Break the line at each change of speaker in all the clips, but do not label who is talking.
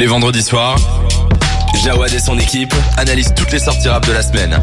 les vendredis soirs, Jawad et son équipe analysent toutes les sorties rap de la semaine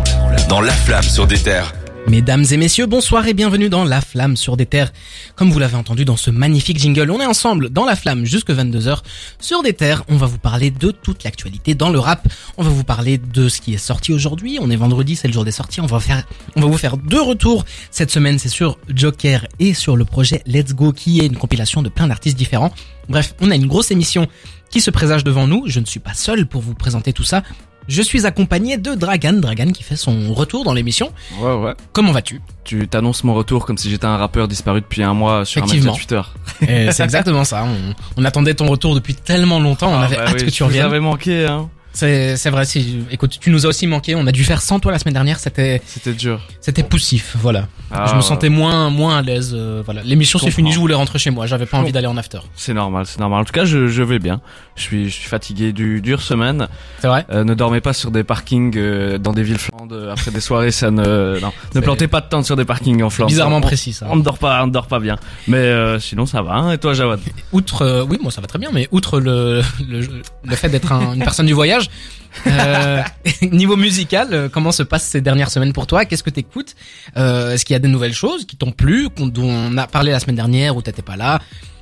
dans La Flamme sur des terres.
Mesdames et messieurs, bonsoir et bienvenue dans La Flamme sur des terres. Comme vous l'avez entendu dans ce magnifique jingle, on est ensemble dans La Flamme jusque 22h sur des terres. On va vous parler de toute l'actualité dans le rap. On va vous parler de ce qui est sorti aujourd'hui. On est vendredi, c'est le jour des sorties. On va faire, on va vous faire deux retours cette semaine. C'est sur Joker et sur le projet Let's Go qui est une compilation de plein d'artistes différents. Bref, on a une grosse émission qui se présage devant nous. Je ne suis pas seul pour vous présenter tout ça. Je suis accompagné de Dragan, Dragan qui fait son retour dans l'émission.
Ouais, ouais.
Comment vas-tu
Tu t'annonces mon retour comme si j'étais un rappeur disparu depuis un mois sur un Twitter.
C'est exactement ça. On, on attendait ton retour depuis tellement longtemps. On
Ah,
avait
bah
hâte
oui,
que tu
vous
reviennes.
avez manqué, hein.
C'est c'est vrai. Si, écoute, tu nous as aussi manqué. On a dû faire sans toi la semaine dernière. C'était
C'était dur.
c'était poussif. Voilà.
Ah,
je me sentais moins moins à l'aise. euh, voilà. L'émission s'est finie. Je voulais rentrer chez moi. J'avais pas envie d'aller en after.
C'est normal, c'est normal. En tout cas, je, je vais bien. Je suis, je suis fatigué du dure semaine.
C'est vrai.
Euh, ne dormez pas sur des parkings euh, dans des villes flamandes euh, après des soirées. Ça ne, non. Ne plantez pas de tente sur des parkings en Flandre.
Bizarrement
on,
précis ça.
On ne dort pas, on ne dort pas bien. Mais sinon, ça va. Hein. Et toi, Jawad?
Outre, oui, moi ça va très bien, mais outre le le, le fait d'être un- une personne du voyage, euh, niveau musical, euh, comment se passent ces dernières semaines pour toi? Qu'est-ce que t'écoutes? Euh, Est-ce qu'il y a des nouvelles choses qui t'ont plu, dont on a parlé la semaine dernière ou t'étais pas là?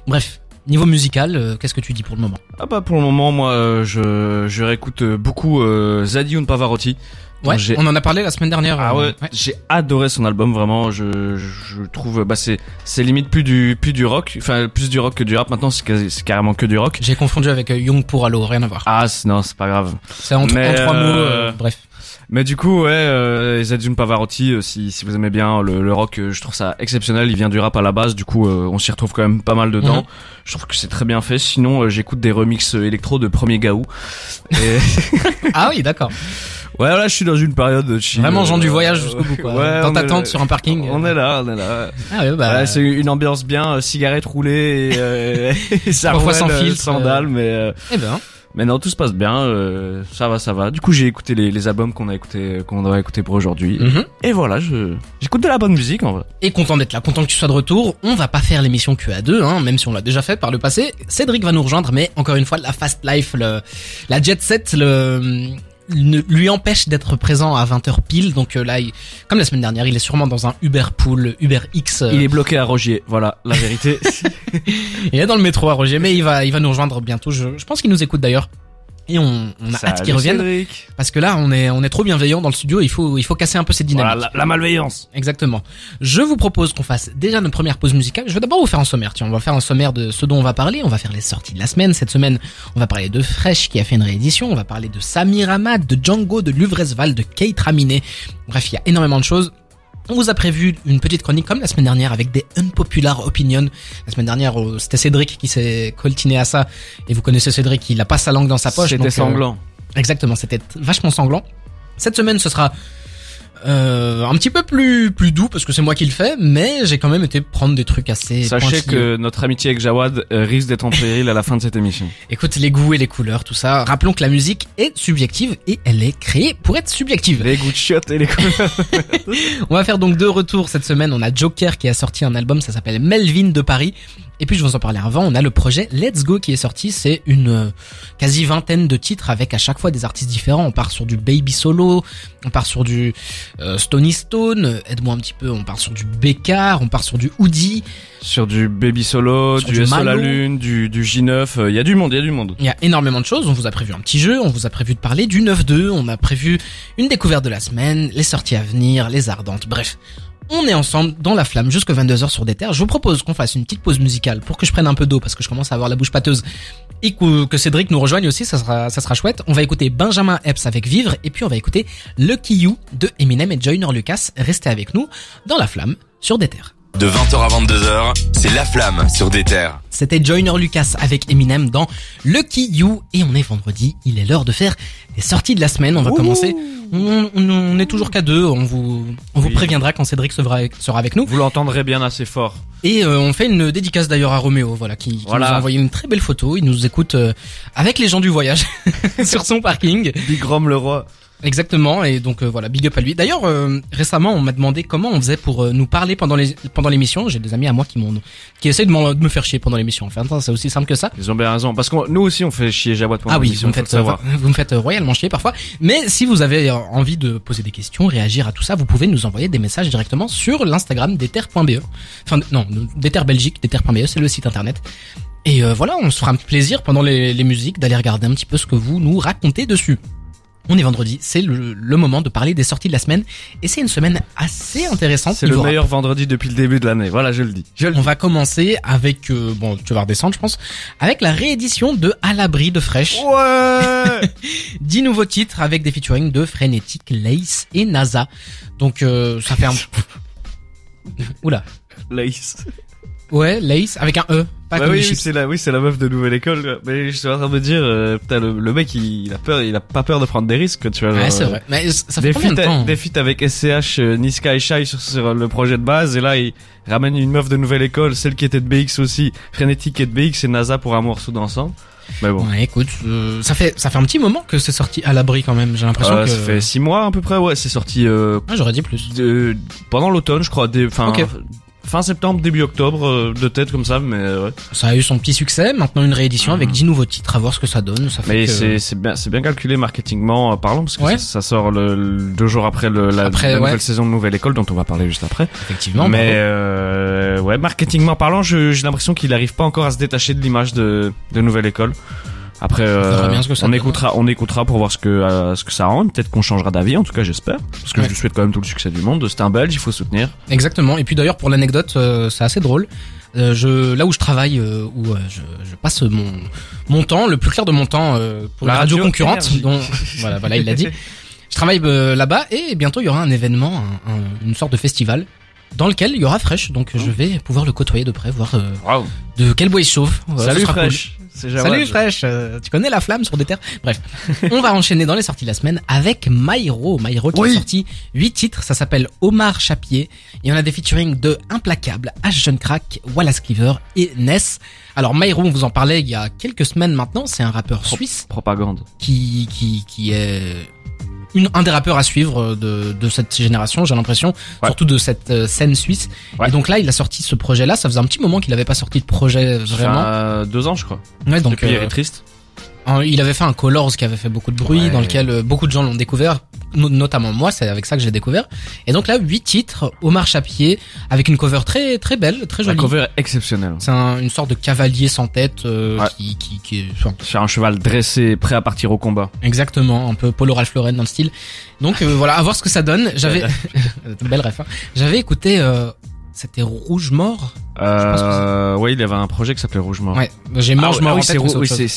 Bref, niveau musical, qu'est-ce que tu dis pour le moment?
Ah bah pour le moment, moi, je, je réécoute beaucoup euh, Pavarotti.
Ouais, on en a parlé la semaine dernière.
Ah
euh,
ouais, j'ai adoré son album vraiment. Je, je trouve bah c'est c'est limite plus du plus du rock, enfin plus du rock que du rap. Maintenant c'est carrément que du rock.
J'ai confondu avec euh, Young pour Allo, rien à voir.
Ah non c'est pas grave.
C'est en,
Mais,
en trois mots,
euh,
bref.
Mais du coup ouais, euh, Zadjun Pavarotti, euh, si si vous aimez bien le, le rock, euh, je trouve ça exceptionnel. Il vient du rap à la base, du coup euh, on s'y retrouve quand même pas mal dedans.
Mhm.
Je trouve que c'est très bien fait. Sinon j'écoute des remixes électro de Premier Gaou. Et
Ah oui, d'accord.
Ouais là je suis dans une période de chill.
Vraiment gens du
Euh,
voyage jusqu'au bout, quoi.
Ouais,
Dans ta tente sur un parking.
On est là, on est là.
Ah ouais, bah.
Ouais, c'est une ambiance bien, euh, cigarette roulée, et, euh, et ça
Parfois sans
euh,
filtre,
sandales, mais euh,
eh ben.
mais non, tout se passe bien, euh, ça va, ça va. Du coup, j'ai écouté les, les albums qu'on a écouté, qu'on doit écouter pour aujourd'hui,
mhm.
et voilà, je j'écoute de la bonne musique en vrai.
Et content d'être là, content que tu sois de retour. On va pas faire l'émission QA2, hein, même si on l'a déjà fait par le passé. Cédric va nous rejoindre, mais encore une fois, la fast life, le, la jet set, le, ne- lui empêche d'être présent à 20h pile. Donc euh, là, il- comme la semaine dernière, il est sûrement dans un Uber Pool, Uber X. euh,
Il est bloqué à Rogier, voilà, la vérité.
il est dans le métro à Roger, mais il va, il va nous rejoindre bientôt. Je, je pense qu'il nous écoute d'ailleurs. Et on, on a hâte
Salut,
qu'il revienne
Cédric.
parce que là, on est, on est trop bienveillant dans le studio. Il faut, il faut casser un peu cette dynamique.
Voilà, la, la malveillance.
Exactement. Je vous propose qu'on fasse déjà notre première pause musicale. Je vais d'abord vous faire un sommaire. Tiens, on va faire un sommaire de ce dont on va parler. On va faire les sorties de la semaine. Cette semaine, on va parler de Fresh qui a fait une réédition. On va parler de Samir Ahmad, de Django, de Luvresval, de Kate Raminé. Bref, il y a énormément de choses. On vous a prévu une petite chronique comme la semaine dernière avec des unpopular opinions. La semaine dernière, euh, c'était Cédric qui s'est coltiné à ça. Et vous connaissez Cédric, il a pas sa langue dans sa poche.
C'était
euh,
sanglant.
Exactement, c'était vachement sanglant. Cette semaine, ce sera euh, un petit peu plus plus doux parce que c'est moi qui le fais, mais j'ai quand même été prendre des trucs assez.
Sachez
pointilleux.
que notre amitié avec Jawad euh, risque d'être en péril à la fin de cette émission.
écoute les goûts et les couleurs, tout ça. Rappelons que la musique est subjective et elle est créée pour être subjective.
Les goûts de chiottes et les couleurs.
On va faire donc deux retours cette semaine. On a Joker qui a sorti un album, ça s'appelle Melvin de Paris. Et puis je vous en parlais avant, on a le projet Let's Go qui est sorti. C'est une euh, quasi vingtaine de titres avec à chaque fois des artistes différents. On part sur du Baby Solo, on part sur du euh, Stony Stone, euh, aide-moi un petit peu, on part sur du Bécard, on part sur du Hoodie.
Sur du Baby Solo, du,
du
La. Lune, du, du J9, il y a du monde, il y a du monde.
Il y a énormément de choses. On vous a prévu un petit jeu, on vous a prévu de parler du 9-2, on a prévu une découverte de la semaine, les sorties à venir, les ardentes, bref. On est ensemble dans la flamme jusque 22h sur des terres. Je vous propose qu'on fasse une petite pause musicale pour que je prenne un peu d'eau parce que je commence à avoir la bouche pâteuse et que, que Cédric nous rejoigne aussi, ça sera, ça sera chouette. On va écouter Benjamin Epps avec Vivre et puis on va écouter Lucky You de Eminem et Joyner Lucas. Restez avec nous dans la flamme sur des terres.
De 20h à 22h, c'est La Flamme sur des terres.
C'était Joyner Lucas avec Eminem dans Lucky You et on est vendredi. Il est l'heure de faire les sorties de la semaine. On va commencer. On, on- on est toujours qu'à deux. On vous, on vous préviendra quand Cédric sera, sera avec nous.
Vous l'entendrez bien assez fort.
Et euh, on fait une dédicace d'ailleurs à Roméo, voilà, qui, qui
Voilà.
nous a envoyé une très belle photo. Il nous écoute euh, avec les gens du voyage sur son parking.
Big Rom le roi.
Exactement, et donc euh, voilà, big up à lui. D'ailleurs, euh, récemment, on m'a demandé comment on faisait pour euh, nous parler pendant les pendant l'émission. J'ai des amis à moi qui m'ont qui essayent de, de me faire chier pendant l'émission. Enfin, c'est aussi simple que ça.
Ils ont bien raison. Parce que nous aussi, on fait chier Jawad pendant
Ah oui,
l'émission,
vous me faites, euh,
savoir.
vous me faites euh, royalement chier parfois. Mais si vous avez euh, envie de poser des questions, réagir à tout ça, vous pouvez nous envoyer des messages directement sur l'Instagram d'Ether.be. Enfin, non, d'Ether Belgique, d'Ether.be, c'est le site internet. Et euh, voilà, on se fera un plaisir pendant les, les musiques d'aller regarder un petit peu ce que vous nous racontez dessus. On est vendredi, c'est le, le moment de parler des sorties de la semaine. Et c'est une semaine assez intéressante.
C'est le
rap.
meilleur vendredi depuis le début de l'année. Voilà, je le dis. Je le
On va commencer avec, euh, bon, tu vas redescendre, je pense, avec la réédition de À l'abri de Fresh.
Ouais
10 nouveaux titres avec des featuring de Frenetic, Lace et NASA. Donc euh, ça fait un... Oula.
Lace.
Ouais, Lace avec un E, pas
Bah
comme
oui, c'est la, oui, c'est la meuf de nouvelle école. Mais je suis en train de me dire, euh, putain, le, le mec, il, il a peur, il a pas peur de prendre des risques, tu vois.
Ouais, c'est
euh,
vrai. Mais ça fait
Des
combien de temps
des feats avec SCH, euh, Niska et Shai sur, sur le projet de base, et là, il ramène une meuf de nouvelle école, celle qui était de BX aussi, Frenetic et de BX, et NASA pour un morceau d'ensemble. Mais bon.
Ouais, écoute, euh, ça fait ça fait un petit moment que c'est sorti à l'abri quand même. J'ai l'impression
Euh,
que
Ça fait six mois à peu près, ouais, c'est sorti euh,
Ah, j'aurais dit plus.
de- pendant l'automne, je crois, des, fin,
Ok.
Fin septembre, début octobre, euh, de tête comme ça, mais euh, ouais.
Ça a eu son petit succès. Maintenant une réédition avec 10 nouveaux titres. À voir ce que ça donne. Ça fait
Mais
que-
c'est bien calculé marketingment euh, parlant parce que
Ouais.
ça, ça sort le, le- deux jours après le, la,
Après,
la
ouais.
nouvelle saison de Nouvelle École dont on va parler juste après.
effectivement.
Mais euh, ouais, marketingment parlant, j'ai l'impression qu'il arrive pas encore à se détacher de l'image de, de Nouvelle École. Après, euh,
verra bien ce que ça
on écoutera, on écoutera pour voir ce que euh, ce que ça rend. Peut-être qu'on changera d'avis. En tout cas, j'espère, parce que
Ouais.
je lui souhaite quand même tout le succès du monde. C'est un Belge, il faut soutenir.
Exactement. Et puis d'ailleurs pour l'anecdote, euh, c'est assez drôle. Euh, je là où je travaille, euh, où euh, je, je passe mon mon temps, le plus clair de mon temps euh, pour
La
la radio,
radio
concurrente. Dont voilà, voilà, il l'a dit. Je travaille euh, là-bas et bientôt il y aura un événement, un- un- une sorte de festival dans lequel il y aura Fresh. Donc je vais pouvoir le côtoyer de près, voir euh, de quel bois il chauffe.
Salut
cool. Salut Fresh, euh, tu connais la flamme sur des terres Bref, on va enchaîner dans les sorties de la semaine avec Myro. Myro qui
Oui.
a sorti 8 titres, ça s'appelle Omar Chapier. Y en a des featuring de Implacable, H Jeune Crack, Wallace Cleaver et Ness. Alors Myro, on vous en parlait il y a quelques semaines maintenant, c'est un rappeur suisse
Propagande.
qui, qui, qui est une, un des rappeurs à suivre de, de cette génération, j'ai l'impression,
Ouais.
surtout de cette euh, scène suisse.
Ouais.
Et donc là, il a sorti ce projet-là, ça faisait un petit moment qu'il avait pas sorti de projet vraiment.
euh, deux ans, je crois.
Ouais, donc
Depuis, il
euh,
est triste.
Il avait fait un Colors qui avait fait beaucoup de bruit,
Ouais.
dans lequel euh, beaucoup de gens l'ont découvert, no- notamment moi, c'est avec ça que j'ai découvert. Et donc là, huit titres, Omar Chapier, avec une cover très très belle, très
La
jolie.
cover est exceptionnelle.
C'est un- une sorte de cavalier sans tête euh,
Ouais.
qui, qui, qui est enfin,
Sur un cheval dressé, prêt à partir au combat.
exactement un peu Polo Ralph Lauren dans le style. Donc euh, voilà, à voir ce que ça donne. J'avais belle ref. hein. J'avais écouté, euh, c'était Rouge Mort.
Euh, ouais, il y avait un projet qui s'attelait Rouge Mort.
Ouais, j'ai
Ah,
Mange Mort
ah
en
oui,
tête,
c'est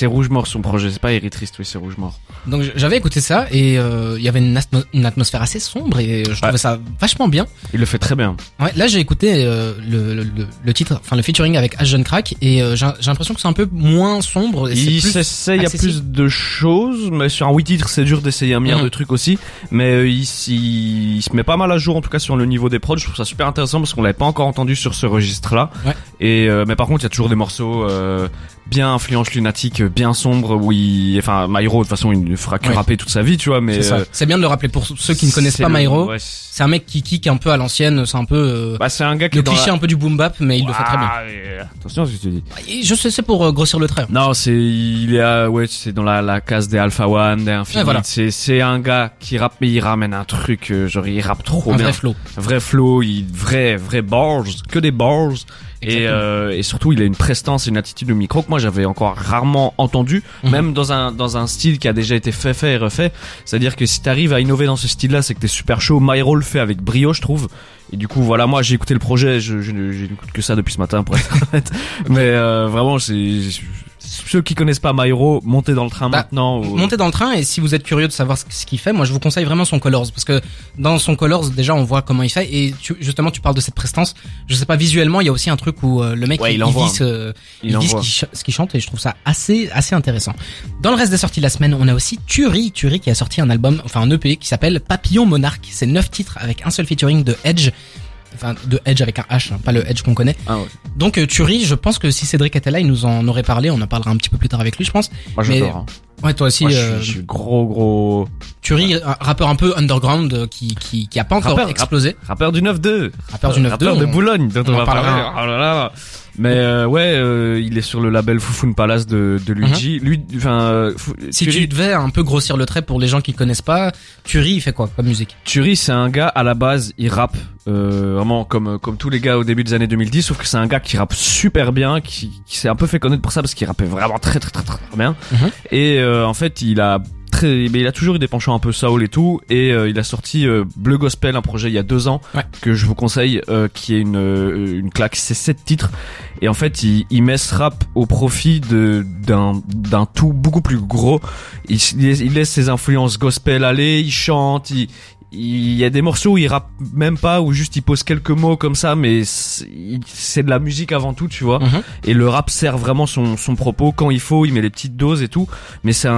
Rou- oui, Rouge Mort son projet, c'est pas Eritriste, oui, c'est Rouge Mort.
Donc j'avais écouté ça et euh, il y avait une, atmo- une atmosphère assez sombre et je trouvais
Ouais.
ça vachement bien.
Il le fait très bien.
Ouais, là j'ai écouté euh, le, le, le- le titre, enfin le featuring avec Ash Jeune Crack et euh, j'ai l'impression que c'est un peu moins sombre. Et
Il s'essaye à plus de choses, mais sur un 8 titres, c'est dur d'essayer un milliard
Mhm.
de trucs aussi. Mais euh, il, il, il se met pas mal à jour, en tout cas sur le niveau des prods. Je trouve ça super intéressant parce qu'on l'avait pas encore entendu sur ce registre-là.
Ouais.
Et euh, mais par contre, il y a toujours des morceaux euh, bien influence lunatique, bien sombres où il, enfin, Myro de toute façon, il ne fera que
Ouais.
rapper toute sa vie, tu vois. Mais
C'est
euh,
C'est bien de le rappeler pour ceux qui ne connaissent pas Myro.
ouais, c'est
un mec qui kick un peu à l'ancienne, c'est un peu euh,
bah, c'est un gars qui
le cliché
la-
un peu du boom bap, mais il le fait très bien.
Ouais. Attention à ce que tu dis.
Et Je sais, c'est pour euh, grossir le trait.
Non, c'est il est à- ouais, c'est dans la, la case des Alpha One, des Infinite.
Voilà.
C'est c'est un gars qui rappe mais il ramène un truc euh, genre il rappe trop
un
bien.
vrai flow.
vrai flow, il vrai vrai bars, que des bars. Et, euh, et surtout, il a une prestance et une attitude au micro que moi j'avais encore rarement entendu,
Mhm.
même dans un dans un style qui a déjà été fait fait et refait. C'est-à-dire que si t'arrives à innover dans ce style-là, c'est que t'es super chaud. Myro le fait avec brio, je trouve. Et du coup, voilà, moi j'ai écouté le projet, je, je, je n'écoute que ça depuis ce matin pour être honnête. Mais euh, vraiment, c'est ceux qui connaissent pas Myro, montez dans le train
Bah,
maintenant. ou-
Montez dans le train et si vous êtes curieux de savoir ce, qu'il fait, moi je vous conseille vraiment son Colors parce que dans son Colors déjà on voit comment il fait et tu, justement tu parles de cette prestance. Je sais pas visuellement il y a aussi un truc où euh, le mec
Ouais,
il,
il
il
envoie,
dit, ce,
il
il dit ce
envoie.
qu'il ch- ce qu'il chante et je trouve ça assez assez intéressant. Dans le reste des sorties de la semaine, on a aussi Turi, Turi qui a sorti un album, enfin un EP qui s'appelle Papillon Monarque. C'est neuf titres avec un seul featuring de Edge. Enfin de Edge avec un H, hein, pas le Edge qu'on connaît.
Ah ouais.
Donc euh, Turi, je pense que si Cédric était là, il nous en aurait parlé. On en parlera un petit peu plus tard avec lui, je pense.
Moi
Mais-
j'adore. hein.
Ouais, toi aussi,
Moi, je,
euh,
suis, gros gros
Turi, un rappeur un peu underground euh, qui qui qui a pas encore
Rappeur,
explosé.
rappeur du 9-2.
Rappeur du 9-2,
Rappeur de
on-
Boulogne dont
on
on, va parler. Oh là là. Mais euh, ouais, euh, il est sur le label Foufoune Palace de, de Luigi. Lui, enfin, euh,
Mhm. Si tu devais un peu grossir le trait pour les gens qui connaissent pas, Turi, il fait quoi comme musique?
Turi, c'est un gars à la base, il rappe euh, vraiment comme comme tous les gars au début des années 2010, sauf que c'est un gars qui rappe super bien, qui, qui s'est un peu fait connaître pour ça parce qu'il rappait vraiment très très très très, très bien.
Mhm.
Et euh, en fait, il a très, mais il a toujours eu des penchants un peu soul et tout, et euh, il a sorti euh, Bleu Gospel, un projet il y a deux ans
Ouais.
que je vous conseille, euh, qui est une une claque, c'est sept titres. Et en fait, il, il met ce rap au profit de d'un d'un tout beaucoup plus gros. Il, il laisse ses influences gospel aller, il chante, il il y a des morceaux où il rappe même pas ou juste il pose quelques mots comme ça mais c'est de la musique avant tout tu vois
Mhm.
et le rap sert vraiment son, son propos quand il faut il met les petites doses et tout mais c'est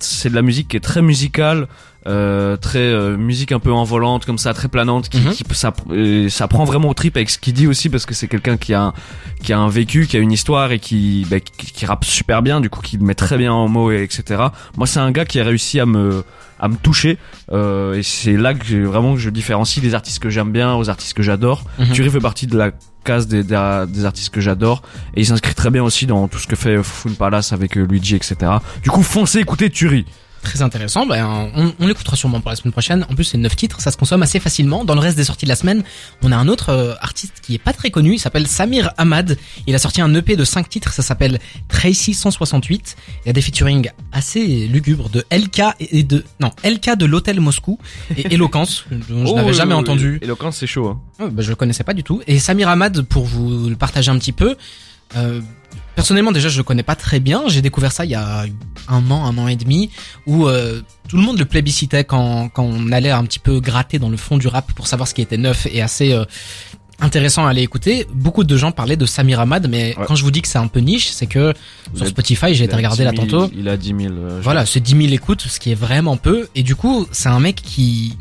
c'est de la musique qui est très musicale euh, très euh, musique un peu envolante comme ça très planante qui,
Mhm.
qui ça euh, ça prend vraiment au trip avec ce qu'il dit aussi parce que c'est quelqu'un qui a un, qui a un vécu qui a une histoire et qui bah, qui, qui rappe super bien du coup qui le met très bien en mots et etc moi c'est un gars qui a réussi à me à me toucher. Euh, et c'est là que vraiment que je différencie les artistes que j'aime bien aux artistes que j'adore.
Mhm.
Turi fait partie de la case des, des, des artistes que j'adore. Et il s'inscrit très bien aussi dans tout ce que fait Fun Palace avec euh, Luigi etc du coup foncez écoutez Turi
Très intéressant. Ben, on, on l'écoutera sûrement pour la semaine prochaine. En plus, c'est neuf titres, ça se consomme assez facilement. Dans le reste des sorties de la semaine, on a un autre euh, artiste qui est pas très connu. Il s'appelle Samir Ahmad. Il a sorti un EP de cinq titres. Ça s'appelle Tracy 168. Il y a des featuring assez lugubres de LK et de non LK de l'hôtel Moscou et Eloquence dont je
Oh,
n'avais jamais
euh,
entendu.
Eloquence c'est chaud hein.
Oh, bah, je le connaissais pas du tout. Et Samir Ahmad, pour vous le partager un petit peu, euh, personnellement déjà je le connais pas très bien. J'ai découvert ça il y a un an, un an et demi, où euh, tout le monde le plébiscitait quand, quand on allait un petit peu gratter dans le fond du rap pour savoir ce qui était neuf et assez euh, intéressant à aller écouter. Beaucoup de gens parlaient de Samir Ahmad, mais
Ouais.
quand je vous dis que c'est un peu niche, c'est que sur Spotify, j'ai été regarder là
10 000
tantôt.
il a 10 000 euh,
Voilà, c'est 10 000 écoutes, ce qui est vraiment peu. Et du coup, c'est un mec qui,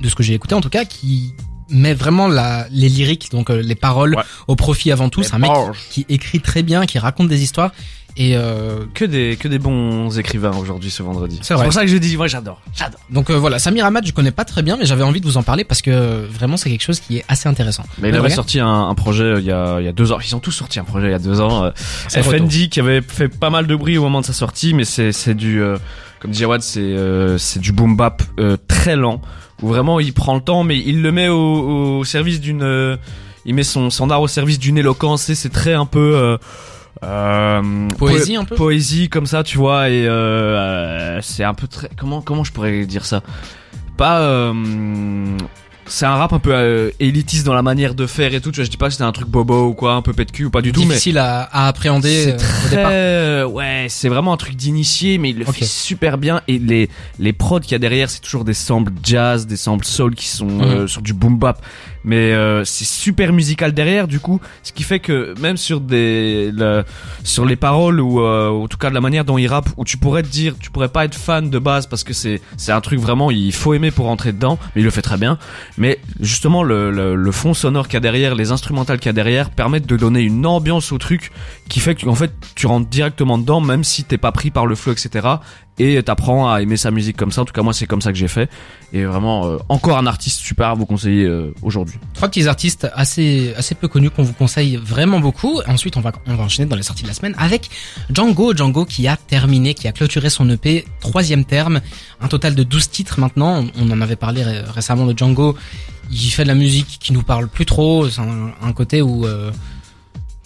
de ce que j'ai écouté en tout cas, qui met vraiment la, les lyriques, donc euh, les paroles,
Ouais.
au profit avant tout. C'est un mec qui écrit très bien, qui raconte des histoires. Et euh,
que des que des bons écrivains aujourd'hui ce vendredi
C'est
pour ça que je dis moi j'adore j'adore
donc euh, voilà, Samir Ahmad, je connais pas très bien, mais j'avais envie de vous en parler parce que euh, vraiment c'est quelque chose qui est assez intéressant.
mais il avait sorti un, un projet euh, il y a il y a deux ans ils ont tous sorti un projet il y a deux ans euh. FND qui avait fait pas mal de bruit au moment de sa sortie, mais c'est c'est du euh, comme dit Jawad, c'est euh, c'est du boom bap euh, très lent où vraiment il prend le temps, mais il le met au, au service d'une, euh, il met son art au service d'une éloquence. et C'est très un peu euh, euh,
Poésie
po-
un peu
poésie comme ça, tu vois, et euh, c'est un peu très comment comment je pourrais dire ça, pas euh, c'est un rap un peu euh, élitiste dans la manière de faire et tout. Tu vois, je dis pas que c'était un truc bobo ou quoi, un peu pet de cul ou pas du tout, mais
difficile à, à appréhender euh,
c'est
au départ.
très, euh, ouais, c'est vraiment un truc d'initié, mais il le fait super bien. Et les les prods qu'il y a derrière, c'est toujours des samples jazz, des samples soul qui sont
Mhm.
euh, sur du boom bap. Mais euh, c'est super musical derrière, du coup, ce qui fait que même sur des sur les paroles ou euh, en tout cas de la manière dont il rappe, où tu pourrais te dire, tu pourrais pas être fan de base parce que c'est c'est un truc vraiment, il faut aimer pour rentrer dedans, mais il le fait très bien. Mais justement, le, le, fond sonore qu'il y a derrière, les instrumentales qu'il y a derrière, permettent de donner une ambiance au truc qui fait que en fait tu rentres directement dedans, même si t'es pas pris par le flow, etc. Et t'apprends à aimer sa musique comme ça. En tout cas, moi, c'est comme ça que j'ai fait. Et vraiment, euh, encore un artiste super à vous conseiller euh, aujourd'hui.
Trois petits artistes assez assez peu connus qu'on vous conseille vraiment beaucoup. Ensuite, on va on va enchaîner dans les sorties de la semaine avec Django, Django qui a terminé, qui a clôturé son EP troisième terme, un total de 12 titres maintenant. On en avait parlé ré- récemment de Django. Il fait de la musique qui nous parle plus trop. C'est un, un côté où euh,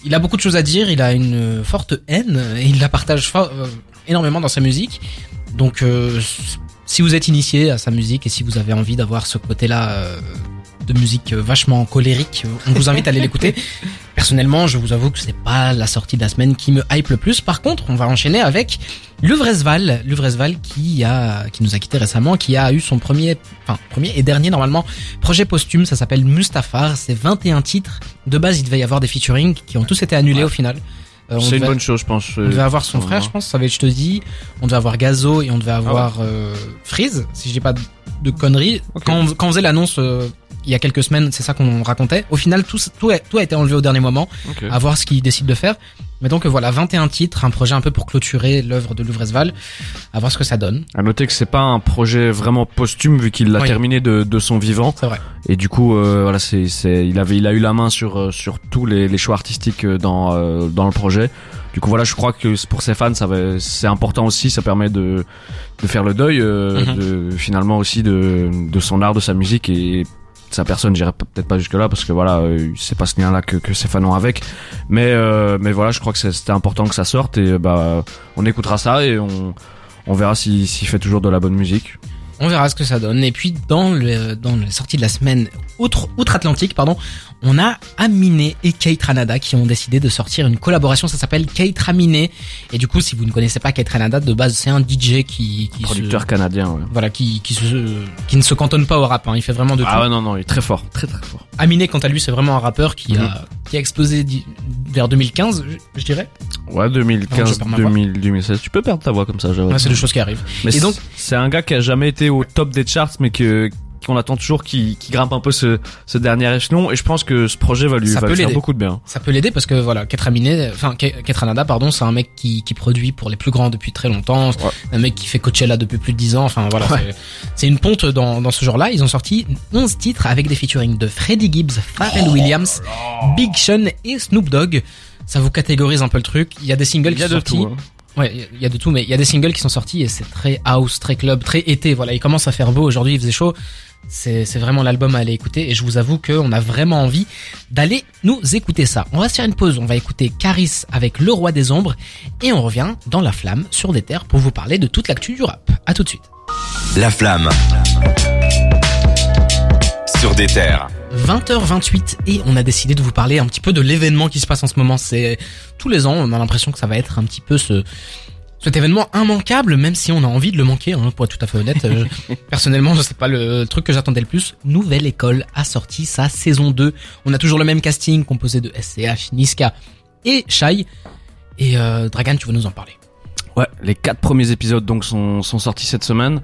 il a beaucoup de choses à dire. Il a une forte haine et il la partage euh, énormément dans sa musique. Donc euh, si vous êtes initié à sa musique et si vous avez envie d'avoir ce côté-là euh, de musique euh, vachement colérique, euh, on vous invite à aller l'écouter. Personnellement, je vous avoue que c'est pas la sortie de la semaine qui me hype le plus. Par contre, on va enchaîner avec Luvresval, Luvresval qui a qui nous a quitté récemment, qui a eu son premier enfin premier et dernier normalement projet posthume, ça s'appelle Mustafar, c'est 21 titres. De base, il devait y avoir des featuring qui ont tous été annulés
Ouais.
au final. Euh,
C'est une bonne chose, je pense.
on devait avoir son frère, je pense, ça va être je te dis. On devait avoir Gazo et on devait avoir euh, Freeze, si je dis pas de- conneries. Quand, on, quand on faisait l'annonce euh, il y a quelques semaines, c'est ça qu'on racontait. Au final, tout, tout, a, tout a été enlevé au dernier moment,
Ok.
à voir ce qu'ils décident de faire. Mais donc voilà, 21 titres, un projet un peu pour clôturer l'œuvre de Louvresval, à voir ce que ça donne.
À noter que c'est pas un projet vraiment posthume vu qu'il l'a
Oui.
terminé de, de son vivant.
C'est vrai.
Et du coup, euh, voilà, c'est, c'est, il avait, il a eu la main sur, euh, sur tous les, les choix artistiques euh, dans, euh, dans le projet. Du coup, voilà, je crois que pour ses fans, ça va, c'est important aussi. Ça permet de, de faire le deuil, euh,
Mhm.
de, finalement aussi de, de son art, de sa musique et sa personne. J'irai peut-être pas jusque là parce que voilà, euh, c'est pas ce lien-là que, que fans ont avec. Mais, euh, mais voilà, je crois que c'était important que ça sorte et bah, on écoutera ça et on, verra s'il fait toujours de la bonne musique.
On verra ce que ça donne. Et puis dans le dans les sorties de la semaine outre outre-Atlantique, pardon, on a Aminé et Kate Ranada qui ont décidé de sortir une collaboration. Ça s'appelle Kate Raminé. Et du coup, si vous ne connaissez pas Kate Ranada, de base c'est un DJ qui, qui se-
Producteur canadien. Ouais.
voilà, qui qui se qui ne se cantonne pas au rap. hein. Il fait vraiment de tout.
Ah ouais, non, non, il est très fort, très très fort.
Aminé, quant à lui, c'est vraiment un rappeur qui
Mhm.
a qui a explosé vers 2015, je, je dirais.
Ouais,
Ah,
2015,
je perds ma voix.
2000, 2016. Tu peux perdre ta voix comme ça, j'avoue.
Ouais, c'est des choses qui arrivent.
Mais
Et
c'est-
donc-
c'est un gars qui a jamais été au top des charts, mais que qu'on attend toujours qui qui grimpe un peu ce ce dernier échelon. Et je pense que ce projet va lui,
Ça
va
peut
lui faire beaucoup de bien.
Ça peut l'aider parce que voilà, Ketraminé, enfin Ke- Ketranada, pardon, c'est un mec qui, qui produit pour les plus grands depuis très longtemps, un mec qui fait Coachella depuis plus de 10 ans, enfin voilà,
Ouais.
c'est- une ponte dans, dans ce genre-là. Ils ont sorti 11 titres avec des featuring de Freddie Gibbs, Pharrell Williams, Big Sean et Snoop Dogg. Ça vous catégorise un peu le truc. Il y a des singles qui sont sortis.
tout. hein.
Ouais, il y a- de tout, mais il y a des singles qui sont sortis et c'est très house, très club, très été. Voilà, il commence à faire beau. Aujourd'hui, il faisait chaud. C'est c'est vraiment l'album à aller écouter et je vous avoue qu'on a vraiment envie d'aller nous écouter ça. On va se faire une pause. On va écouter Caris avec Le Roi des Ombres et on revient dans La Flamme sur des terres pour vous parler de toute l'actu du rap. À tout de suite.
La flamme. Sur des terres.
20h28 et on a décidé de vous parler un petit peu de l'événement qui se passe en ce moment. C'est tous les ans, on a l'impression que ça va être un petit peu ce cet événement immanquable, même si on a envie de le manquer, hein, pour être tout à fait honnête. Euh, personnellement, c'est pas le truc que j'attendais le plus. Nouvelle École a sorti sa saison 2. On a toujours le même casting composé de SCH, Niska et Shai. Et euh, Dragan, tu veux nous en parler?
Ouais, les quatre premiers épisodes donc sont sont sortis cette semaine.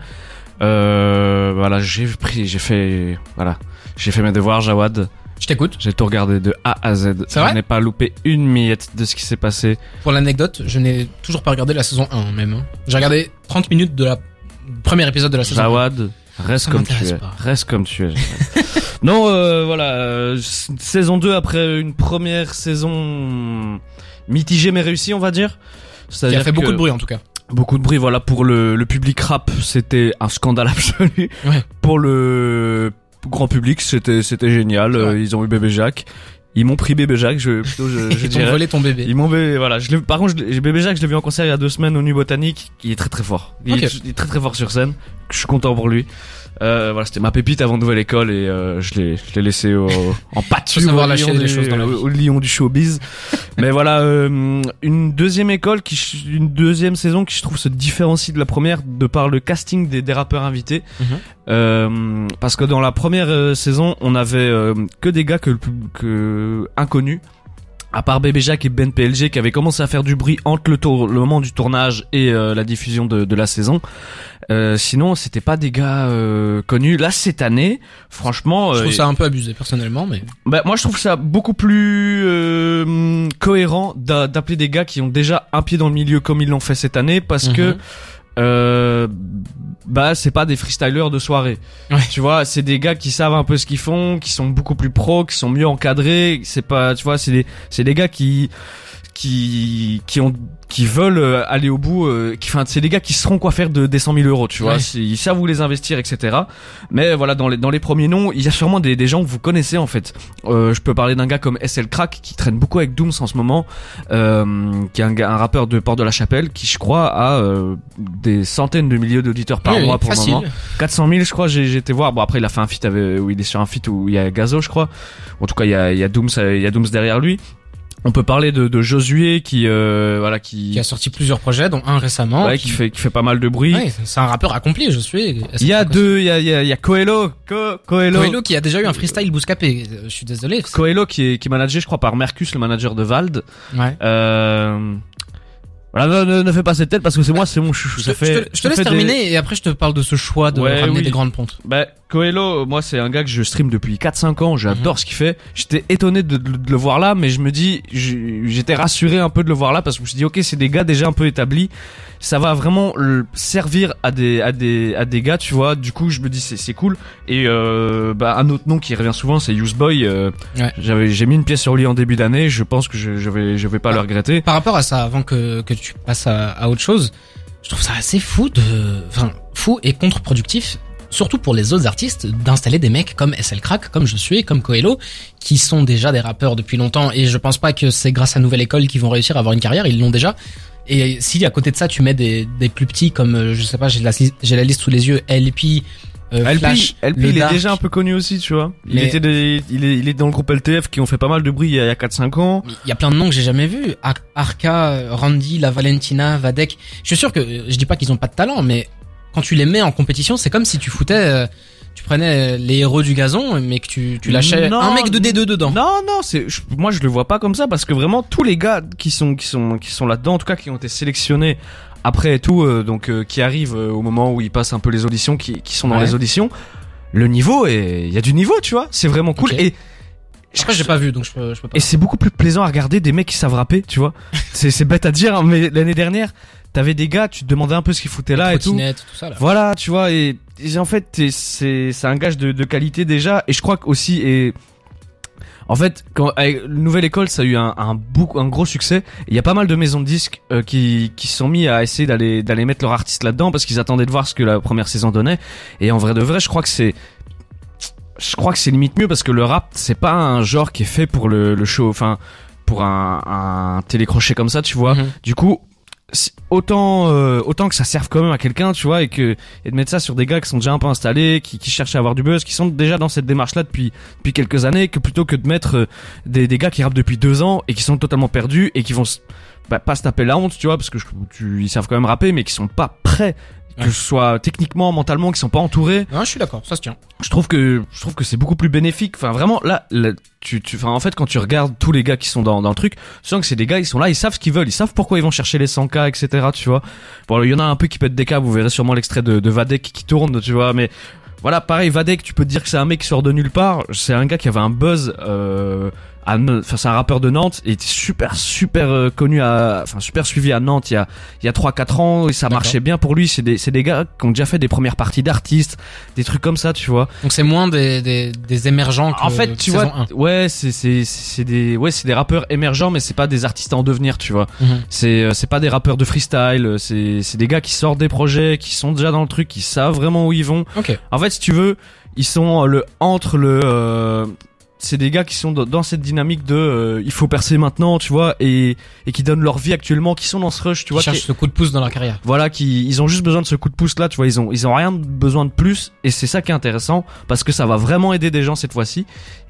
Euh, voilà, j'ai pris, j'ai fait, voilà, j'ai fait mes devoirs, Jawad.
Je t'écoute.
J'ai tout regardé de A à Z.
C'est vrai
Je n'ai pas loupé une miette de ce qui s'est passé.
Pour l'anecdote, je n'ai toujours pas regardé la saison 1 même. hein. J'ai regardé 30 minutes de la premier épisode de la saison 1.
Jawad, reste
Ça
comme tu es.
pas.
Reste comme tu es. Non, euh, voilà, euh, saison 2 après une première saison mitigée mais réussie, on va dire.
Qui
C'est-à-dire
a fait beaucoup de bruit en tout cas.
Beaucoup de bruit, voilà, pour le, le public rap, c'était un scandale absolu.
Ouais.
Pour le grand public, c'était c'était génial. Euh,
Ouais.
Ils ont eu bébé Jacques. Ils m'ont pris bébé Jacques, je, plutôt, je, je
Ils t'ont volé ton bébé.
Ils m'ont voilà, je par contre, je bébé Jacques, je l'ai vu en concert il y a deux semaines au Nuit Botanique. Il est très très fort. Il, est, il est très très fort sur scène. Je suis content pour lui. Euh, voilà, c'était ma pépite avant nouvelle école et euh, je l'ai, je l'ai laissé au, en pâture.
Savoir lâcher
du-
choses dans la vie.
au, lion du showbiz. Mais voilà, euh, une deuxième école qui, une deuxième saison qui je trouve se différencie de la première de par le casting des, des rappeurs invités.
Mhm.
Euh, parce que dans la première euh, saison, on avait euh, que des gars que, que inconnus. À part Bébé Jacques et Ben PLG qui avaient commencé à faire du bruit entre le, tour, le moment du tournage et euh, la diffusion de, de la saison. Euh, sinon, c'était pas des gars euh, connus. Là, cette année, franchement,
Je
euh,
trouve ça un peu abusé personnellement, mais
bah, moi, je trouve ça beaucoup plus euh, cohérent d'a- d'appeler des gars qui ont déjà un pied dans le milieu comme ils l'ont fait cette année, parce que
Mhm.
euh, bah c'est pas des freestylers de soirée.
Ouais.
Tu vois, c'est des gars qui savent un peu ce qu'ils font, qui sont beaucoup plus pros, qui sont mieux encadrés. C'est pas, tu vois, c'est des c'est des gars qui qui qui ont qui veulent euh, aller au bout euh, qui enfin c'est des gars qui sauront quoi faire de des 100 000 euros tu vois.
Ouais.
Ils savent où les investir etc mais voilà dans les dans les premiers noms il y a sûrement des, des gens que vous connaissez en fait. Euh, je peux parler d'un gars comme SL Crack qui traîne beaucoup avec Dooms en ce moment euh, qui est un, gars- un rappeur de Port de la Chapelle qui je crois a euh, des centaines de milliers d'auditeurs par
Oui,
mois pour
facile.
le moment 400 000 je crois j'ai été voir. Bon après il a fait un feat avec où il est sur un feat où il y a Gazo je crois. En tout cas il y a il y a Dooms euh, il y a Dooms derrière lui on peut parler de, de Josué qui euh, voilà qui
qui a sorti plusieurs projets, dont un récemment.
ouais, qui fait qui fait pas mal de bruit
Ouais, c'est un rappeur accompli, je suis.
il y a deux il y a il y a, y a Coelho Co- Coelho
Coelho qui a déjà eu un freestyle bouscapé. Euh, Je suis désolé.
Coelho qui est qui est managé je crois par Mercus le manager de Vald
Ouais.
Euh, Voilà, ne, ne, ne fais pas cette tête parce que c'est moi, c'est mon chouchou.
Je
Ça
te,
fait,
je te- je te laisse
des-
terminer et après je te parle de ce choix de
Ouais,
ramener
oui.
des grandes pontes.
Bah, Coelho, moi, c'est un gars que je stream depuis 4-5 ans. J'adore
Mhm.
ce qu'il fait. J'étais étonné de, de- de le voir là, mais je me dis, j'étais rassuré un peu de le voir là parce que je me suis dit, ok, c'est des gars déjà un peu établis. Ça va vraiment le servir à des, à des, à des gars, tu vois. Du coup, je me dis, c'est, c'est cool. Et, euh, bah, un autre nom qui revient souvent, c'est Useboy. Euh,
Ouais.
j'avais, j'ai mis une pièce sur lui en début d'année. Je pense que je, je vais, je vais pas
Ah.
le regretter.
Par rapport à ça, avant que, que tu passes à, autre chose, je trouve ça assez fou de, enfin, fou et contre-productif, surtout pour les autres artistes, d'installer des mecs comme SL Crack, comme je suis, comme Coelho, qui sont déjà des rappeurs depuis longtemps, et je pense pas que c'est grâce à Nouvelle École qu'ils vont réussir à avoir une carrière, ils l'ont déjà. Et si à côté de ça tu mets des, plus petits comme, euh, je sais pas, j'ai la, liste sous les yeux, LP,
LP,
Flash,
LP il est déjà un peu connu aussi, tu vois. Il
Mais-
était des, il est, il est dans le groupe LTF qui ont fait pas mal de bruit il y a, a 4-5 ans.
Il y a plein de noms que j'ai jamais vus. Ar- Arca, Randy, La Valentina, Vadek. Je suis sûr que euh, je dis pas qu'ils ont pas de talent, mais quand tu les mets en compétition, c'est comme si tu foutais, euh, tu prenais euh, les héros du gazon, mais que tu, tu lâchais
Non,
un mec de D2 dedans.
Non, non, c'est, moi je le vois pas comme ça parce que vraiment tous les gars qui sont, qui sont, qui sont là-dedans, en tout cas qui ont été sélectionnés après tout, euh, donc euh, qui arrivent euh, au moment où ils passent un peu les auditions, qui, qui sont dans
Ouais.
les auditions, le niveau est, il y a du niveau, tu vois, c'est vraiment cool
Ok.
et
Après, j'ai pas vu, donc je peux, je peux pas.
et c'est beaucoup plus plaisant à regarder des mecs qui savent rapper, tu vois. c'est, c'est bête à dire, hein, mais l'année dernière, t'avais des gars, tu te demandais un peu ce qu'ils foutaient là et tout.
Trottinette, tout ça là.
Voilà, tu vois, et, et en fait, t'es- c'est c'est un gage de, de qualité déjà, et je crois que aussi, et en fait, quand avec Nouvelle École, ça a eu un, un, beaucoup, un gros succès. Il y a pas mal de maisons de disques euh, qui qui sont mis à essayer d'aller d'aller mettre leur artiste là-dedans parce qu'ils attendaient de voir ce que la première saison donnait. Et en vrai de vrai, je crois que c'est je crois que c'est limite mieux parce que le rap, c'est pas un genre qui est fait pour le, le show, enfin pour un, un télécrochet comme ça, tu vois.
Mhm.
Du coup, autant euh, autant que ça serve quand même à quelqu'un, tu vois, et que et de mettre ça sur des gars qui sont déjà un peu installés, qui, cherchent à avoir du buzz, qui sont déjà dans cette démarche-là depuis depuis quelques années, que plutôt que de mettre euh, des, des gars qui rappent depuis deux ans et qui sont totalement perdus et qui vont bah, pas se taper la honte, tu vois, parce que tu, ils savent quand même rapper, mais qui sont pas prêts, que ce soit techniquement, mentalement, qui sont pas entourés
Non, je suis d'accord, ça se tient.
je trouve que je trouve que c'est beaucoup plus bénéfique enfin vraiment là, là, tu tu enfin en fait quand tu regardes tous les gars qui sont dans dans le truc tu sens que c'est des gars ils sont là ils savent ce qu'ils veulent ils savent pourquoi ils vont chercher les 100k etc tu vois bon il y en a un peu qui pètent des câbles vous verrez sûrement l'extrait de de Vadek qui tourne tu vois mais voilà pareil Vadek tu peux te dire que c'est un mec qui sort de nulle part c'est un gars qui avait un buzz euh, enfin c'est un rappeur de Nantes et il était super super euh, connu à enfin super suivi à Nantes il y a il y a 3 4 ans et ça marchait bien pour lui c'est des c'est des gars qui ont déjà fait des premières parties d'artistes des trucs comme ça tu vois
Donc c'est moins des, des, des émergents que
en fait, tu vois, ouais, c'est c'est c'est des ouais, c'est des rappeurs émergents, mais c'est pas des artistes en devenir, tu vois.
1. Mhm.
C'est euh, c'est pas des rappeurs de freestyle, c'est c'est des gars qui sortent des projets, qui sont déjà dans le truc, qui savent vraiment où ils vont.
Ok.
En fait, si tu veux, ils sont le entre le euh, c'est des gars qui sont dans- cette dynamique de euh, il faut percer maintenant, tu vois, et et qui donnent leur vie actuellement, qui sont dans ce rush, tu vois, qui-
cherchent ce coup de pouce dans leur carrière.
voilà, qui ils ont juste besoin de ce coup de pouce là, tu vois, ils ont ils ont rien besoin de plus et c'est ça qui est intéressant parce que ça va vraiment aider des gens cette fois-ci.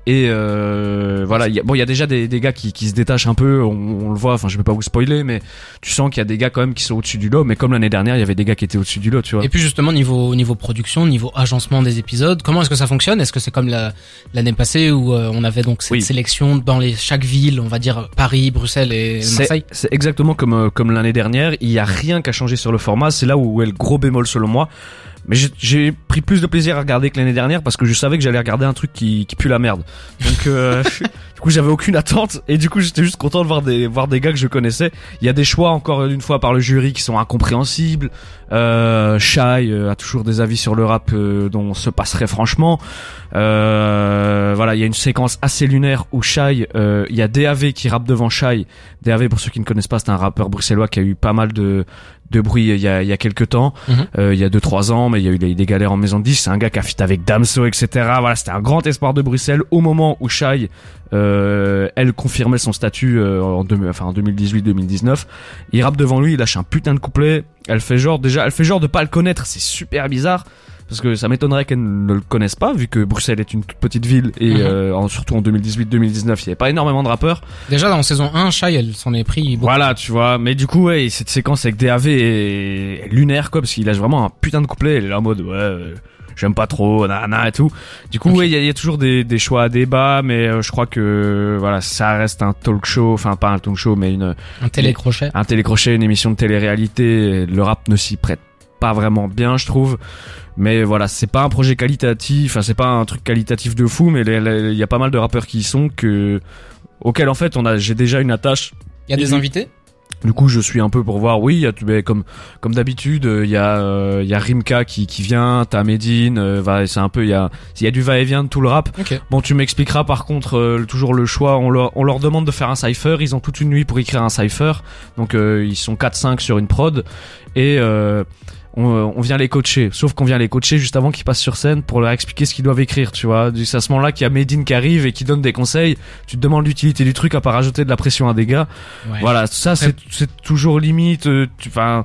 Et euh, voilà, il y a, bon, il y a déjà des, des gars qui, qui se détachent un peu, on, on le voit. Enfin, je vais pas vous spoiler, mais tu sens qu'il y a des gars quand même qui sont au-dessus du lot. Mais comme l'année dernière, il y avait des gars qui étaient au-dessus du lot, tu vois.
Et puis justement niveau niveau production, niveau agencement des épisodes, comment est-ce que ça fonctionne? Est-ce que c'est comme la- l'année passée où euh, on avait donc cette
Oui.
sélection dans les chaque ville, on va dire Paris, Bruxelles et Marseille?
C'est exactement comme euh, comme l'année dernière. Il y a rien qu'à changer sur le format. C'est là où est le gros bémol selon moi. Mais j'ai pris plus de plaisir à regarder que l'année dernière parce que je savais que j'allais regarder un truc qui, qui pue la merde. Donc euh, du coup j'avais aucune attente et du coup j'étais juste content de voir des voir des gars que je connaissais. Il y a des choix encore une fois par le jury qui sont incompréhensibles. Euh, Shai euh, a toujours des avis sur le rap euh, dont on se passerait franchement. Euh, voilà, il y a une séquence assez lunaire où euh, il y a DAV qui rappe devant Shai. DAV pour ceux qui ne connaissent pas, c'est un rappeur bruxellois qui a eu pas mal de de bruit il y a il y a quelques temps. Euh, il y a deux trois ans, mais il y a eu des, des galères en maison de 10 C'est un gars qui a fit avec Damso, etc. Voilà, c'était un grand espoir de Bruxelles au moment où Shai, euh, elle confirmait son statut euh, en, en 2018-2019. Il rappe devant lui, il lâche un putain de couplet. Elle fait genre déjà, elle fait genre de pas le connaître. C'est super bizarre. Parce que ça m'étonnerait qu'elle ne le connaisse pas, vu que Bruxelles est une toute petite ville et
Mhm.
euh, en- surtout en 2018-2019, il y avait pas énormément de rappeurs.
Déjà dans saison 1, Shai elle s'en est pris beaucoup.
Voilà, tu vois. Mais du coup, ouais, cette séquence avec DAV est, lunaire, quoi, parce qu'il lâche vraiment un putain de couplet. Elle est là en mode, ouais, euh, j'aime pas trop, nana et tout. Du coup, ouais, il y, a- il y a toujours des, des choix à débat, mais euh, je crois que voilà, ça reste un talk show, enfin pas un talk show, mais une
Un télécrochet.
un télécrochet, une émission de télé-réalité. Le rap ne s'y prête pas vraiment bien, je trouve. Mais voilà, c'est pas un projet qualitatif, enfin c'est pas un truc qualitatif de fou, mais il y a pas mal de rappeurs qui y sont que auxquels en fait on a, j'ai déjà une attache.
Il y a des invités?
Du coup, je suis un peu pour voir. Oui, il y a comme comme d'habitude, euh, il y a euh, il y a Rimka qui qui vient, t'as Medine, euh, va- c'est un peu il y a il y a du va-et-vient de tout le rap. Bon, tu m'expliqueras par contre euh, toujours le choix. On leur, on leur demande de faire un cipher. Ils ont toute une nuit pour écrire un cipher. Donc euh, ils sont 4-5 sur une prod et euh, on, on vient les coacher. Sauf qu'on vient les coacher juste avant qu'ils passent sur scène pour leur expliquer ce qu'ils doivent écrire. Tu vois, c'est à ce moment-là qu'il y a Medine qui arrive et qui donne des conseils. Tu te demandes l'utilité du truc à pas rajouter de la pression à des gars.
Ouais.
Voilà, ça c'est c'est toujours limite. euh, Enfin,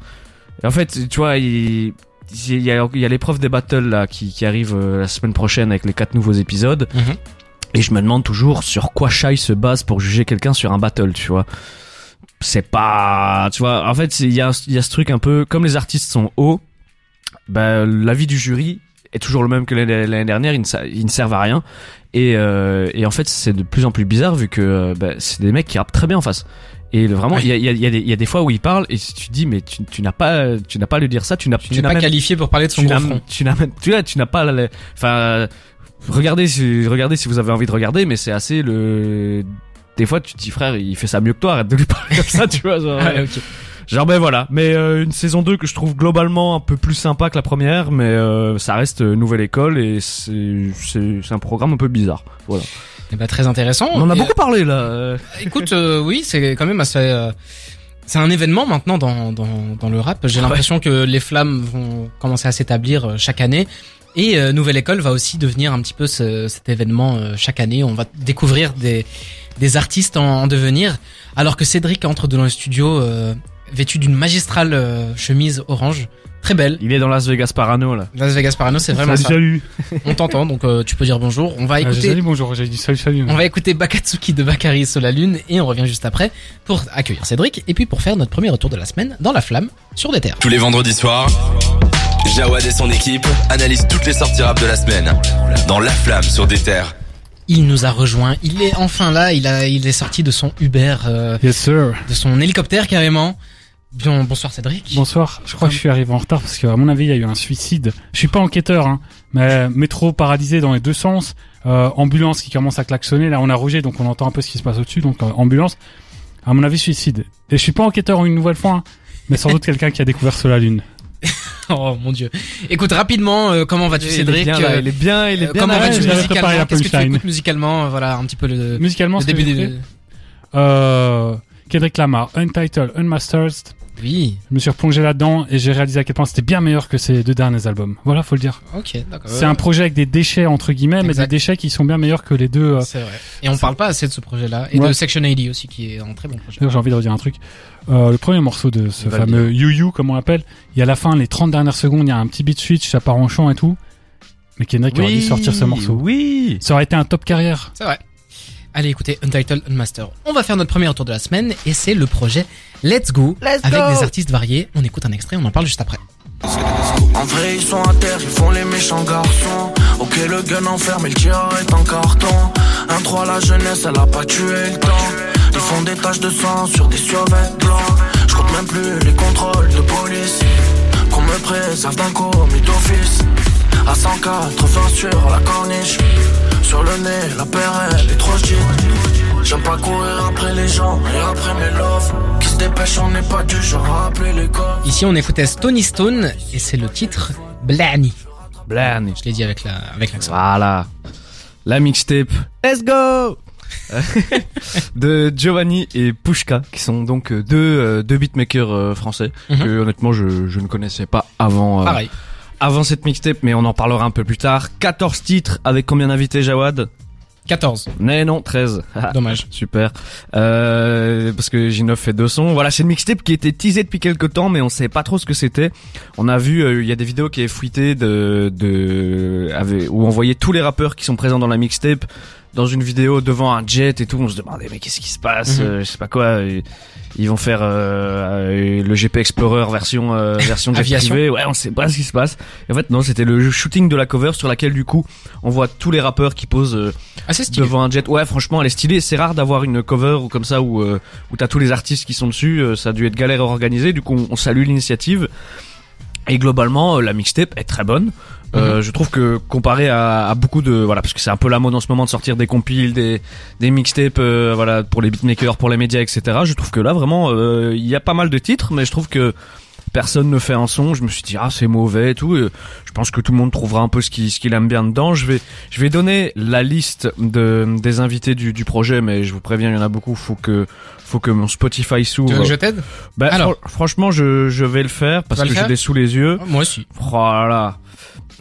en fait, tu vois, il il y a, y a l'épreuve des battles là qui, qui arrive euh, la semaine prochaine avec les quatre nouveaux épisodes.
Mhm.
Et je me demande toujours sur quoi Shai se base pour juger quelqu'un sur un battle, tu vois. C'est pas, tu vois, en fait, il y a, il y a ce truc un peu, comme les artistes sont hauts, ben, l'avis du jury est toujours le même que l'année dernière, ils ne, sa- ils ne servent à rien. Et, euh, et en fait, c'est de plus en plus bizarre vu que euh, ben, c'est des mecs qui rappent très bien en face. Et vraiment, il y, a, il y, a, il y, a des- il y a des fois où ils parlent et tu te dis, mais tu, tu n'as pas, tu n'as pas à lui dire ça, tu n'as
Tu n'es
n'as
pas
même-
qualifié pour parler de son
tu
gros
n'as
front.
tu n'as tu vois, tu n'as pas enfin regardez si regardez si vous avez envie de regarder mais c'est assez le des fois tu te dis frère il fait ça mieux que toi arrête de lui parler comme ça tu vois genre,
Ouais, ok.
genre ben voilà mais euh, une saison 2 que je trouve globalement un peu plus sympa que la première mais euh, ça reste euh, nouvelle école et c'est un programme un peu bizarre voilà
Eh ben, très intéressant.
on en a
Et,
beaucoup parlé là
Écoute, oui, c'est quand même assez. c'est un événement maintenant dans, dans, dans le rap. J'ai l'impression que les flammes vont commencer à s'établir chaque année. Et euh, Nouvelle École va aussi devenir un petit peu ce- cet événement euh, chaque année. On va découvrir des, des artistes en, en devenir. Alors que Cédric entre dans le studio euh, vêtu d'une magistrale euh, chemise orange. Très belle.
il est dans Las Vegas Parano là
Las Vegas Parano, c'est vraiment
salut,
ça.
salut.
On t'entend, donc euh, tu peux dire bonjour. On va
Ah,
écouter
salut, bonjour, j'ai dit salut, salut.
on va écouter Bakatsuki de Bakary sur la Lune et on revient juste après pour accueillir Cédric et puis pour faire notre premier retour de la semaine dans la flamme sur des terres.
Tous les vendredis soirs, Jawad et son équipe analysent toutes les sorties rap de la semaine dans La Flamme sur des terres.
Il nous a rejoint, il est enfin là, il a il est sorti de son Uber, euh,
Yes, sir.
de son hélicoptère carrément. Bien, bonsoir Cédric.
Bonsoir. Je crois que je suis arrivé en retard parce qu'à mon avis, il y a eu un suicide. Je suis pas enquêteur, hein, mais métro paralysé dans les deux sens, euh, ambulance qui commence à klaxonner. Là, on a Roger, donc on entend un peu ce qui se passe au-dessus. Donc euh, ambulance. À mon avis, suicide. Et je suis pas enquêteur une nouvelle fois, hein, mais sans doute quelqu'un qui a découvert sur la lune.
Oh mon dieu. Écoute rapidement euh, comment vas-tu
il est
Cédric
bien, là, il est bien il est
euh,
bien
comment vas-tu musicalement Qu'est-ce que tu écoutes musicalement euh, Voilà un petit peu le,
Musicalement,
début des...
euh, Kendrick Lamar, Untitled, Unmastered.
Oui.
Je me suis replongé là-dedans et j'ai réalisé à quel point c'était bien meilleur que ces deux derniers albums. Voilà, faut le dire.
Ok d'accord.
C'est un projet avec des déchets entre guillemets, mais des déchets qui sont bien meilleurs que les deux. euh,
C'est vrai. Et on parle pas assez de ce projet-là et
Ouais.
de Section 80 aussi qui est un très bon projet.
J'ai envie de redire un truc. Euh, le premier morceau de ce fameux You You, comme on l'appelle, il y a la fin, les 30 dernières secondes, il y a un petit beat switch, ça part en chant et tout. Mais Kendrick aurait dû sortir ce morceau.
oui
Ça aurait été un top carrière.
C'est vrai. Allez écoutez Untitled Unmaster. On va faire notre premier retour de la semaine et c'est le projet Let's Go avec des artistes variés. On écoute un extrait, on en parle juste après.
En vrai, ils sont à terre, ils font les méchants garçons. Ok, le gun enferme, le tireur est en carton. Un 3 la jeunesse, elle a pas tué le temps. Ils font des taches de sang sur des survêtements blancs. Je compte même plus les contrôles de police. Qu'on me préserve d'un commis d'office. À 180 sur la corniche. Sur le nez, la paire, elle est trop. J'aime pas courir après les gens et après mes loves. Qui se dépêchent, on n'est pas du genre à appeler les cops.
Ici on écoutait Stony Stone et c'est le titre Blani.
Blarney.
Je l'ai dit avec la avec l'accent.
Voilà. La mixtape. Let's go de Giovanni et Pushka qui sont donc euh, deux euh, deux beatmakers euh, français
Mhm.
que honnêtement je, je ne connaissais pas avant
Pareil.
avant cette mixtape mais on en parlera un peu plus tard 14 titres avec combien d'invités Jawad?
14.
Mais non 13
Dommage.
Super. Euh, parce que J9 fait deux sons. Voilà, c'est une mixtape qui était teasée depuis quelques temps, mais on savait pas trop ce que c'était. On a vu, euh, il y a des vidéos qui est fuité de, de, avec- où on voyait tous les rappeurs qui sont présents dans la mixtape dans une vidéo devant un jet et tout. On se demandait mais qu'est-ce qui se passe
Mhm.
euh, Je sais pas quoi. et ils vont faire euh, euh, le GP Explorer version euh, version jet privé. Ouais, on sait pas ce qui se passe. Et en fait non, c'était le shooting de la cover sur laquelle du coup on voit tous les rappeurs qui posent euh,
stylé.
devant un jet. Ouais, franchement, elle est stylée. C'est rare d'avoir une cover ou comme ça où euh, où t'as tous les artistes qui sont dessus. Euh, ça a dû être galère à organiser. Du coup, on, on salue l'initiative. Et globalement, euh, la mixtape est très bonne. Euh, Je trouve que comparé à, à beaucoup de voilà parce que c'est un peu la mode en ce moment de sortir des compiles, des des mixtapes, euh, voilà pour les beatmakers, pour les médias, etc. Je trouve que là vraiment euh, il y a pas mal de titres, mais je trouve que personne ne fait un son. Je me suis dit ah c'est mauvais et tout. Et je pense que tout le monde trouvera un peu ce qu'il ce qu'il aime bien dedans. Je vais je vais donner la liste de des invités du du projet, mais je vous préviens il y en a beaucoup. Faut que faut que mon Spotify
Tu
s'ouvre.
veux que je t'aide?
Bah,
Alors.
fran- franchement je je vais le faire parce que j'ai des sous les yeux.
Moi aussi.
Oh là là.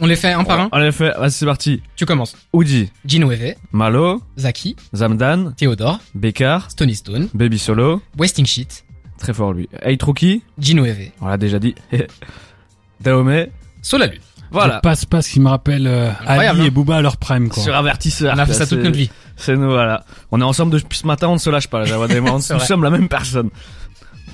On les fait un par un.
Allez, fait, vas-y, c'est parti.
Tu commences.
Oudi,
Ginweve,
Malo,
Zaki,
Zamdan,
Theodore,
Bekar,
Stony Stone,
Baby Solo,
Wasting Shit,
très fort lui. Eitruki,
Ginweve,
on l'a déjà dit. Daomé,
Solalu.
voilà.
Passe pas ce qui me rappelle euh, Ali
hein.
et Booba à leur prime, quoi.
Sur avertisseur.
On a fait ça toute notre vie.
C'est nous, voilà. On est ensemble depuis ce matin, on ne se lâche pas, et moi. On- nous
vrai.
sommes la même personne.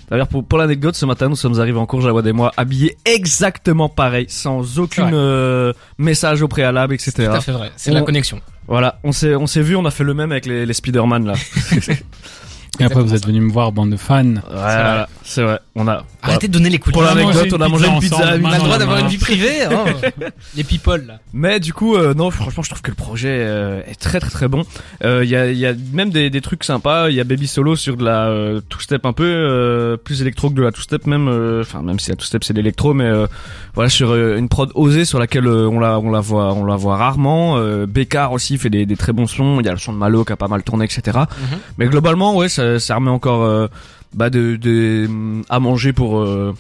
D'ailleurs, pour, pour l'anecdote, ce matin, nous sommes arrivés en cours, Jawad et moi, habillés exactement pareil, sans aucun
vrai.
euh, message au préalable, etc.
Tout à fait vrai. C'est
On-
la connexion.
Voilà, on s'est, on s'est vu, on a fait le même avec les, les Spider-Man, là.
Et après, vous êtes venu me voir, bande de fans.
Voilà, c'est vrai. On a,
Arrêtez de donner les coups de
Pour l'anecdote, on a mangé une
pizza
On a le droit d'avoir une vie privée. hein. les people là.
Mais du coup, euh, non, franchement, je trouve que le projet euh, est très très très bon. Euh, Il y, a, il y a même des, des trucs sympas. Il y a Baby Solo sur de la euh, two-step un peu euh, plus électro que de la two-step même. euh, Enfin, même si la two-step c'est de l'électro, mais euh, voilà sur euh, une prod osée sur laquelle euh, on la on la voit on la voit rarement. Euh, Bécard aussi fait des, des très bons sons. Il y a le son de Malo qui a pas mal tourné, etc.
Mhm.
Mais globalement, ouais, ça, ça remet encore euh, bah de, de à manger pour euh,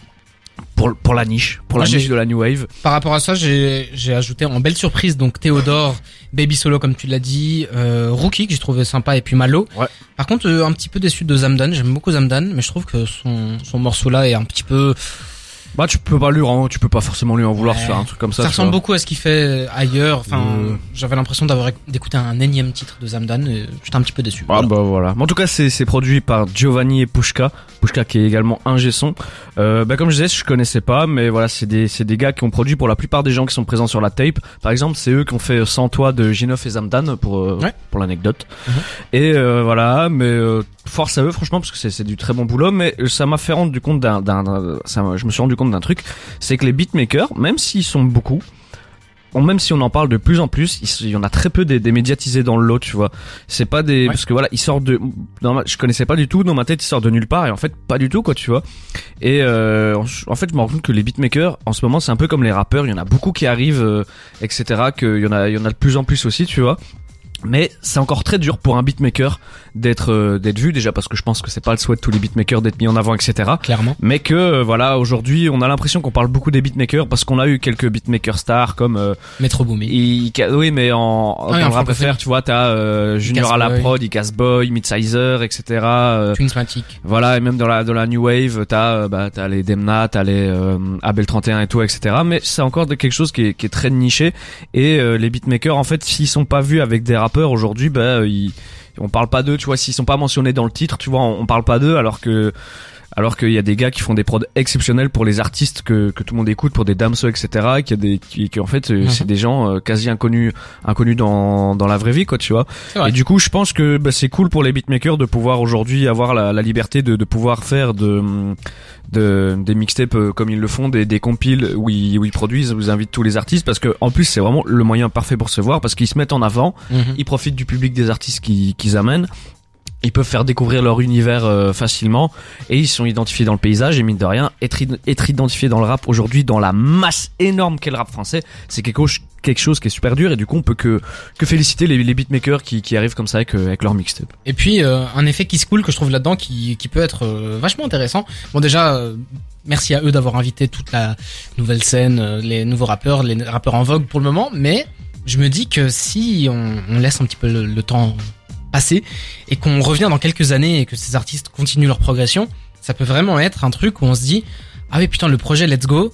pour pour la niche, pour
Moi,
la niche de la new wave.
Par rapport à ça, j'ai j'ai ajouté en belle surprise donc Théodore, Baby Solo comme tu l'as dit, euh, Rookie que j'ai trouvé sympa et puis Malo.
Ouais.
Par contre, euh, un petit peu déçu de Zamdan. J'aime beaucoup Zamdan, mais je trouve que son son morceau là est un petit peu.
Bah tu peux pas lui en, tu peux pas forcément lui en vouloir
Ouais.
sur un truc comme ça.
Ça, ressemble
vois.
beaucoup à ce qu'il fait ailleurs. Enfin,
Euh.
j'avais l'impression d'avoir éc- d'écouter un énième titre de Zamdan. et J'étais un petit peu déçu.
Ah
Voilà.
bah voilà. Mais en tout cas, c'est c'est produit par Giovanni et Pushka. Pushka qui est également un son. Euh, bah comme je disais, je connaissais pas, mais voilà, c'est des c'est des gars qui ont produit pour la plupart des gens qui sont présents sur la tape. Par exemple, c'est eux qui ont fait Sans toi de Ginov et Zamdan pour euh,
Ouais.
pour l'anecdote.
Mhm.
Et euh, voilà, mais euh, force à eux franchement parce que c'est c'est du très bon boulot. Mais euh, ça m'a fait rendre du compte d'un d'un d'un- ça je me suis rendu compte d'un truc, c'est que les beatmakers, même s'ils sont beaucoup même si on en parle de plus en plus, il, y en a très peu des, des médiatisés dans le lot, tu vois. C'est pas des
Ouais.
parce que voilà, ils sortent de ma- je connaissais pas du tout dans ma tête, ils sortent de nulle part et en fait pas du tout quoi, tu vois. Et euh, en, en fait, je me rends compte que les beatmakers en ce moment, c'est un peu comme les rappeurs, il y en a beaucoup qui arrivent euh, etc. qu'il y en a il y en a de plus en plus aussi, tu vois. Mais c'est encore très dur pour un beatmaker d'être euh, d'être vu déjà parce que je pense que c'est pas le souhait de tous les beatmakers d'être mis en avant etc
Clairement.
mais que euh, voilà aujourd'hui on a l'impression qu'on parle beaucoup des beatmakers parce qu'on a eu quelques beatmakers stars comme euh,
Metro Boomin.
oui, mais en,
Ah oui, en
rap. FR, tu vois, t'as euh, Junior à la prod, Icas Boy, Midsizer, etc.
Twinsmatic.
voilà, et même dans la dans la new wave, t'as bah t'as les Demna, t'as les euh, Abel 31 et tout, etc. Mais c'est encore quelque chose qui est, qui est très niché. Et euh, les beatmakers, en fait, s'ils sont pas vus avec des rappeurs aujourd'hui, bah ils, on parle pas d'eux, tu vois. S'ils sont pas mentionnés dans le titre, tu vois, on, parle pas d'eux, alors que alors qu'il y a des gars qui font des prods exceptionnels pour les artistes que, que tout le monde écoute, pour des damso, etc. Y a des qui, qui en fait
Mhm.
c'est des gens euh, quasi inconnus inconnus dans dans la vraie vie, quoi, tu vois. Et du coup, je pense que bah, c'est cool pour les beatmakers de pouvoir aujourd'hui avoir la, la liberté de, de pouvoir faire de, de des mixtapes euh, comme ils le font, des, des compiles où ils, où ils produisent, où ils invitent tous les artistes parce que en plus c'est vraiment le moyen parfait pour se voir parce qu'ils se mettent en avant,
Mhm.
ils profitent du public des artistes qui- qu'ils amènent. Ils peuvent faire découvrir leur univers euh, facilement et ils sont identifiés dans le paysage et mine de rien être, être identifié dans le rap aujourd'hui dans la masse énorme qu'est le rap français c'est quelque chose qui est super dur et du coup on peut que féliciter les, beatmakers qui, arrivent comme ça avec, euh, leur mixtape.
Et puis euh, un effet qui se coule que je trouve là-dedans qui, peut être vachement intéressant. Bon déjà merci à eux d'avoir invité toute la nouvelle scène, les nouveaux rappeurs, les rappeurs en vogue pour le moment, mais je me dis que si on, laisse un petit peu le temps passer et qu'on revient dans quelques années et que ces artistes continuent leur progression, ça peut vraiment être un truc où on se dit ah oui putain le projet Let's Go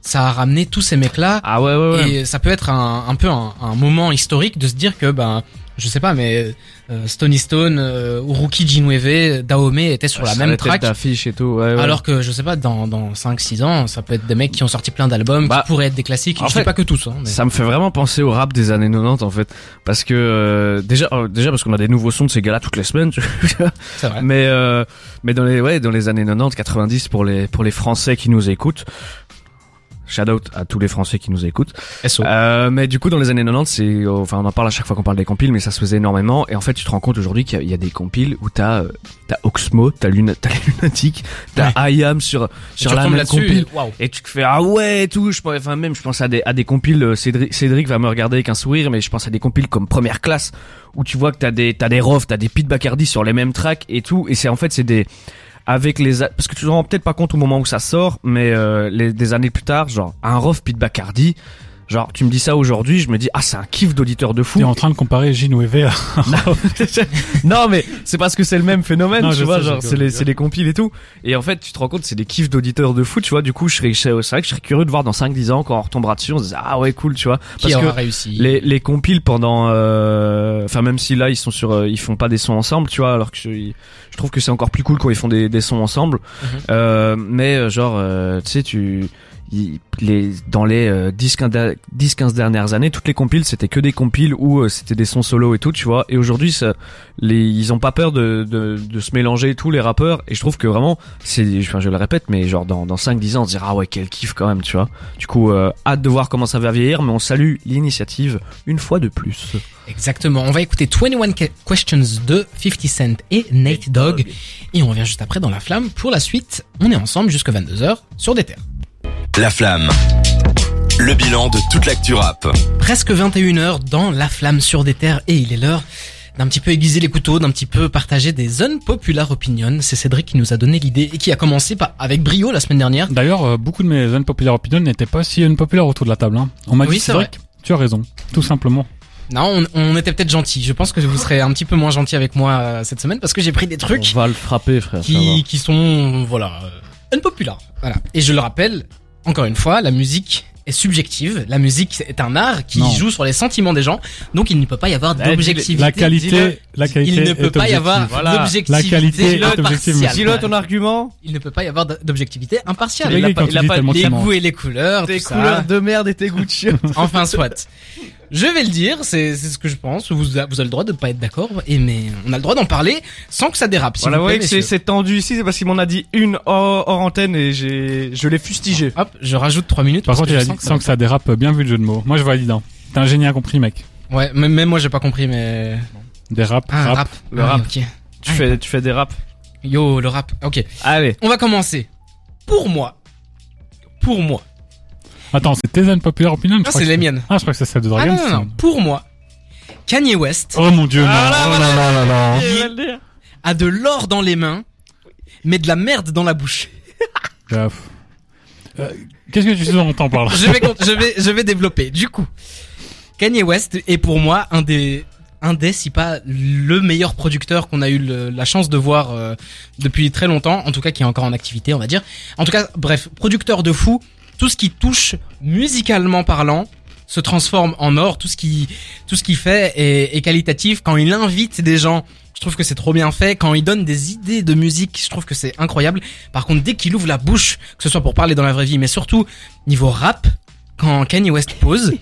ça a ramené tous ces mecs-là
Ah ouais, ouais, ouais.
et ça peut être un, un peu un, un moment historique de se dire que ben je sais pas mais euh, Stony Stone, euh, Uruki Jinweve, Daome étaient sur la même track.
d'affiche et tout. Ouais, ouais.
Alors que je sais pas dans dans 5 6 ans, ça peut être des mecs qui ont sorti plein d'albums
Bah,
qui pourraient être des classiques,
en
je
fait,
dis pas que tous hein, mais
Ça me fait vraiment penser au rap des années 90 en fait, parce que euh, déjà, euh, déjà parce qu'on a des nouveaux sons de ces gars-là toutes les semaines.
vrai.
mais euh, mais dans les ouais dans les années 90, 90 pour les pour les Français qui nous écoutent. Shout out à tous les Français qui nous écoutent.
SO.
Euh, mais du coup, dans les années 90, c'est, euh, enfin, on en parle à chaque fois qu'on parle des compiles, mais ça se faisait énormément. Et en fait, tu te rends compte aujourd'hui qu'il y a- il y, a des compiles où t'as, euh, t'as Oxmo, t'as Luna, t'as Lunatic, t'as IAM sur, sur la même compile.
et
tu te fais ah ouais et tout. Je pense, enfin même je pense à des à des compiles. euh, Cédric, Cédric va me regarder avec un sourire, mais je pense à des compiles comme Première Classe où tu vois que t'as des t'as des Rof, t'as des Pete Bacardi sur les mêmes tracks et tout. Et c'est en fait c'est des avec les parce que tu te rends peut-être pas compte au moment où ça sort, mais euh, des années plus tard, genre un Rof Pete Bacardi. Genre, tu me dis ça aujourd'hui, je me dis, ah, c'est un kiff d'auditeur de fou.
T'es en train de comparer Gino à...
non mais c'est parce que c'est le même phénomène
Non,
tu vois
sais,
genre c'est les les compiles et tout. Et en fait tu te rends compte c'est des kiffs d'auditeurs de foot tu vois. Du coup je serais c'est vrai que je serais curieux de voir dans 5 10 ans quand on retombera dessus on se dit ah ouais cool tu vois.
Qui
parce
aura
que
réussi.
les les compiles pendant euh, enfin même si là ils sont sur euh, ils font pas des sons ensemble tu vois alors que je, je trouve que c'est encore plus cool quand ils font des des sons ensemble.
Mhm.
euh, mais euh, genre euh, tu sais tu les dans les euh, 10 15 10 15 dernières années toutes les compiles c'était que des compiles où euh, c'était des sons solo et tout tu vois et aujourd'hui ça les ils ont pas peur de, de de se mélanger tous les rappeurs et je trouve que vraiment c'est enfin je le répète mais genre dans dans 5 10 ans on se dira ah ouais quel kiff quand même tu vois du coup euh, hâte de voir comment ça va vieillir mais on salue l'initiative une fois de plus
Exactement. On va écouter 21 Que- Questions de 50 Cent et Nate Dogg. Et on revient juste après dans la flamme. Pour la suite, on est ensemble jusqu'à 22h sur des terres.
La flamme. Le bilan de toute l'actu rap.
Presque 21h dans la flamme sur des terres et il est l'heure d'un petit peu aiguiser les couteaux, d'un petit peu partager des unpopular opinions. C'est Cédric qui nous a donné l'idée et qui a commencé par, avec brio la semaine dernière.
D'ailleurs, euh, beaucoup de mes unpopular opinions n'étaient pas si unpopular autour de la table. Hein. On m'a
Oui,
dit, Cédric, tu as raison, tout simplement.
Non, on, on était peut-être gentil. Je pense que vous serez un petit peu moins gentil avec moi euh, cette semaine parce que j'ai pris des trucs
on va le frapper frère
qui sont voilà euh, unpopular. Voilà. Et je le rappelle encore une fois, la musique est subjective. La musique est un art qui
Non.
joue sur les sentiments des gens. Donc il ne peut pas y avoir d'objectivité.
La qualité, la qualité
Il ne peut pas y avoir
objective.
Voilà.
d'objectivité.
La qualité
impartiale.
Dis-le ton argument
Il ne peut pas y avoir d'objectivité impartiale.
Il
Il a
a
pas- il a pas-
Les goûts et les couleurs,
tes
ça.
couleurs de merde et tes goûts de chien
Enfin, soit. Je vais le dire, c'est c'est ce que je pense. Vous, a- vous avez le droit de pas être d'accord, et mais on a le droit d'en parler sans que ça dérape.
Voilà,
vous
voyez que c'est tendu ici, c'est parce qu'il m'en a dit une hors, hors antenne et j'ai, je l'ai fustigé.
Hop, je rajoute 3 minutes.
Par contre, il a dit sans que ça dérape, bien vu le jeu de mots. Moi, je valide. Hein. T'es un génie incompris, mec.
Ouais, même, même moi j'ai pas compris, mais
Des rap,
ah,
rap.
rap,
Le
Ah,
rap.
ok.
Tu fais, tu fais des raps.
Yo, le rap. Ok,
Allez.
on va commencer. Pour moi, pour moi.
Attends, c'est tes je
Ah,
crois
c'est les miennes.
Ah, je crois que c'est celle de
Ah
Dragon.
non, non, non. Pour moi, Kanye West
Oh mon dieu, non.
Ah, là,
oh là là là.
Il va le dire.
a de l'or dans les mains, mais de la merde dans la bouche.
Bref. Euh, Qu'est-ce que tu sous-entends par là
je vais, con- je vais, je vais développer. Du coup, Kanye West est pour moi un des, un des, si pas le meilleur producteur qu'on a eu le- la chance de voir euh, depuis très longtemps, en tout cas qui est encore en activité, on va dire. En tout cas, bref, producteur de fou. Tout ce qui touche musicalement parlant se transforme en or. Tout ce qui, tout ce qu'il fait est, est qualitatif. Quand il invite des gens, je trouve que c'est trop bien fait. Quand il donne des idées de musique, je trouve que c'est incroyable. Par contre, dès qu'il ouvre la bouche, que ce soit pour parler dans la vraie vie, mais surtout niveau rap, quand Kanye West pose,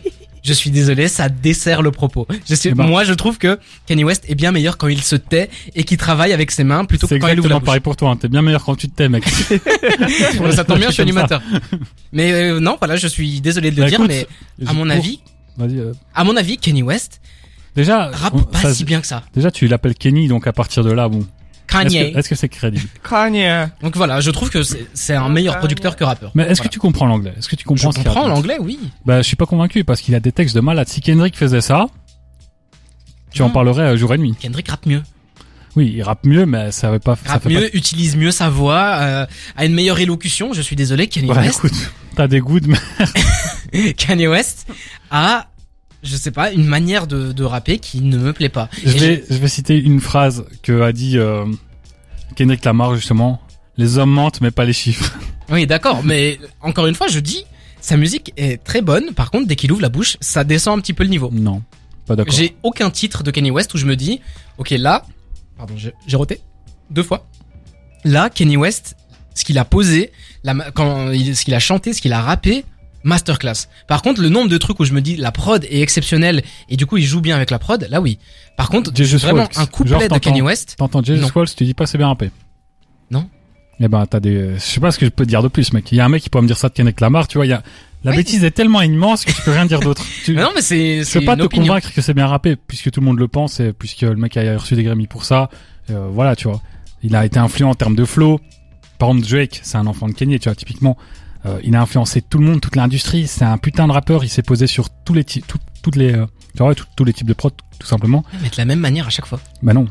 je suis désolé, ça dessert le propos. Je suis,
Eh ben.
moi, je trouve que Kanye West est bien meilleur quand il se tait et qu'il travaille avec ses mains plutôt que
C'est
quand il ouvre la
exactement
bouche.
pareil pour toi. Hein. T'es bien meilleur quand tu te tais, mec.
ça tombe bien, je suis animateur. Mais euh, non, voilà, je suis désolé de le
Bah,
dire,
écoute,
mais à mon avis,
euh,
à mon avis, Kanye West
Déjà,
rappe
on-
pas
ça-
si bien que ça.
déjà, tu l'appelles Kenny, donc à partir de là, bon. Est-ce
Kanye.
que est-ce que c'est crédible
Kanye.
Donc voilà, je trouve que c'est c'est un meilleur producteur que rappeur.
Mais est-ce
Voilà.
que tu comprends l'anglais? Est-ce que tu
je
comprends ce qu'il
comprends l'anglais, oui.
Bah, je suis pas convaincu parce qu'il a des textes de malade. Si Kendrick faisait ça, tu en
Non.
parlerais euh, jour et nuit.
Kendrick rappe mieux.
Oui, il rappe mieux, mais ça veut pas. ça
Rappe
fait
mieux, utilise mieux sa voix, euh, a une meilleure élocution. Je suis désolé, Kanye.
Ouais,
West.
écoute, t'as des goûts, mais
Kanye West a, je sais pas, une manière de, de rapper qui ne me plaît pas.
je
Et
vais, je vais citer une phrase que a dit euh, Kendrick Lamar justement. Les hommes mentent, mais pas les chiffres.
Oui, d'accord, mais encore une fois, je dis, Sa musique est très bonne. Par contre, dès qu'il ouvre la bouche, ça descend un petit peu le niveau.
Non, pas d'accord.
J'ai aucun titre de Kanye West où je me dis, ok là, pardon, j'ai roté deux fois. Là, Kanye West, ce qu'il a posé, la, quand ce qu'il a chanté, ce qu'il a rappé, masterclass. Par contre, le nombre de trucs où je me dis la prod est exceptionnelle et du coup il joue bien avec la prod, là oui. Par contre,
Jesus
vraiment
Walks.
un couplet
Genre,
de Kanye West,
T'entends Jesus tu dis pas c'est bien rappé.
Non.
Eh ben, t'as des, je sais pas ce que je peux te dire de plus, mec. Il y a un mec qui peut me dire ça de Kendrick Lamar, tu vois, il y a, la
Oui.
bêtise est tellement immense que tu peux rien dire d'autre. Tu-
non mais c'est
je peux pas te
opinion.
convaincre que c'est bien rappé, puisque tout le monde le pense, et puisque le mec a reçu des Grammy pour ça. Euh, voilà, tu vois. Il a été influent en termes de flow. Par exemple, Drake, c'est un enfant de Kanye, tu vois, typiquement. Euh, il a influencé tout le monde, toute l'industrie. C'est un putain de rappeur. Il s'est posé sur tous les types, tout- toutes les, euh, tu vois, tout- tous les types de prod, tout simplement.
Mais de la même manière à chaque fois.
Bah non.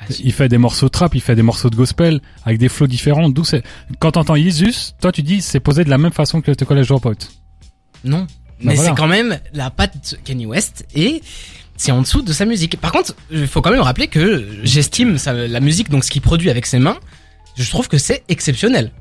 Ah, si.
Il fait des morceaux trap, il fait des morceaux de gospel avec des flows différents. D'où c'est quand t'entends Jesus, toi tu dis c'est posé de la même façon que The College Dropout.
Non. Mais
voilà.
c'est quand même la patte Kanye West et c'est en dessous de sa musique. Par contre, il faut quand même rappeler que j'estime la musique, donc ce qu'il produit avec ses mains, je trouve que c'est exceptionnel.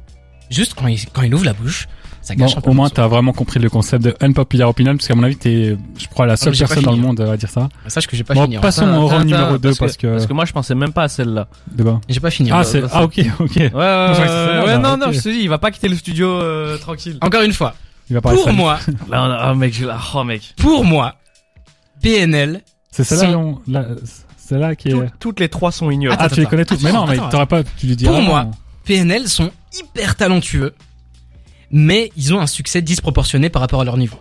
Juste quand il, quand il ouvre la bouche, ça
Bon,
gâche un peu.
au moins t'as vraiment compris le concept de unpopular opinion parce qu'à mon avis t'es, je crois, la seule personne dans le
fini.
monde à dire ça.
Sache que j'ai pas
Bon,
fini. hein.
passons au round numéro
attends,
2 parce que,
Parce que moi, je pensais même pas à celle-là.
de bas.
J'ai pas fini.
Ah
hein.
c'est,
bah,
ah ok, ok.
Ouais, ouais, ouais,
bon,
non, non, je te dis, il va pas quitter le studio euh, tranquille.
Encore une fois,
Il va
pour moi,
Là, on a- oh mec, je- oh mec.
pour moi, PNL,
C'est celle-là, là, c'est là qui est.
Tout- toutes les trois sont ignobles.
Ah, tu les connais toutes. Mais non, mais t'aurais pas, tu les dis
Pour moi. PNL sont hyper talentueux, mais ils ont un succès disproportionné par rapport à leur niveau.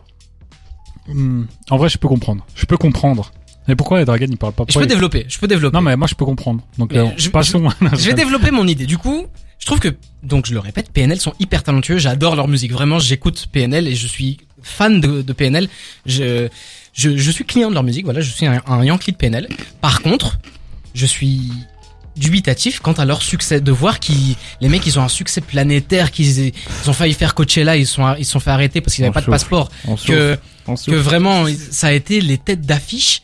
Hmm, En vrai, je peux comprendre. Je peux comprendre. Mais pourquoi les Dragon ils parlent pas?
Je peux
ils-
développer, je peux développer.
Non, mais moi je peux comprendre. Donc, euh,
je-
passons.
Je vais développer mon idée. Du coup, je trouve que, donc je le répète, PNL sont hyper talentueux. J'adore leur musique. Vraiment, j'écoute PNL et je suis fan de, de PNL. Je, je, je suis client de leur musique. Voilà, je suis un, un Yankee de PNL. Par contre, je suis dubitatif quant à leur succès. De voir qu'ils, les mecs, ils ont un succès planétaire, qu'ils ils ont failli faire Coachella, ils sont, ils se sont fait arrêter parce qu'ils n'avaient pas de passeport.
On
Que, que vraiment ça a été les têtes d'affiche.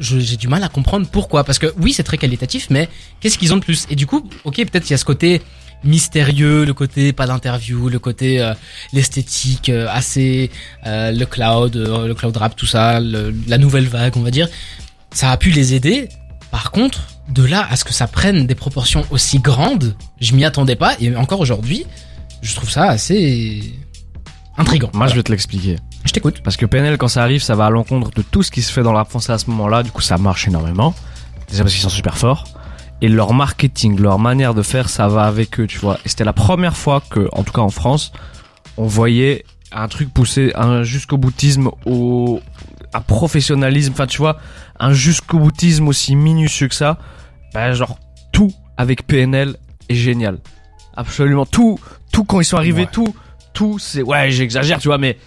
J'ai du mal à comprendre pourquoi. Parce que oui c'est très qualitatif mais qu'est-ce qu'ils ont de plus? Et du coup ok peut-être il y a ce côté mystérieux le côté pas d'interview le côté euh, l'esthétique euh, assez euh, le cloud euh, le cloud rap tout ça le- la nouvelle vague on va dire. Ça a pu les aider. Par contre de là à ce que ça prenne des proportions aussi grandes je m'y attendais pas et encore aujourd'hui je trouve ça assez intrigant
Moi, je vais te l'expliquer.
je t'écoute
Parce que PNL, quand ça arrive, ça va à l'encontre de tout ce qui se fait dans rap français à ce moment-là. Du coup, ça marche énormément. Déjà parce qu'ils sont super forts. Et leur marketing, leur manière de faire, ça va avec eux, tu vois. Et c'était la première fois que, en tout cas en France, on voyait un truc pousser un jusqu'au boutisme au un professionnalisme, enfin tu vois, un jusqu'au boutisme aussi minutieux que ça. Ben genre tout avec PNL est génial. Absolument tout, tout quand ils sont arrivés,
Ouais.
tout, tout c'est ouais j'exagère tu vois mais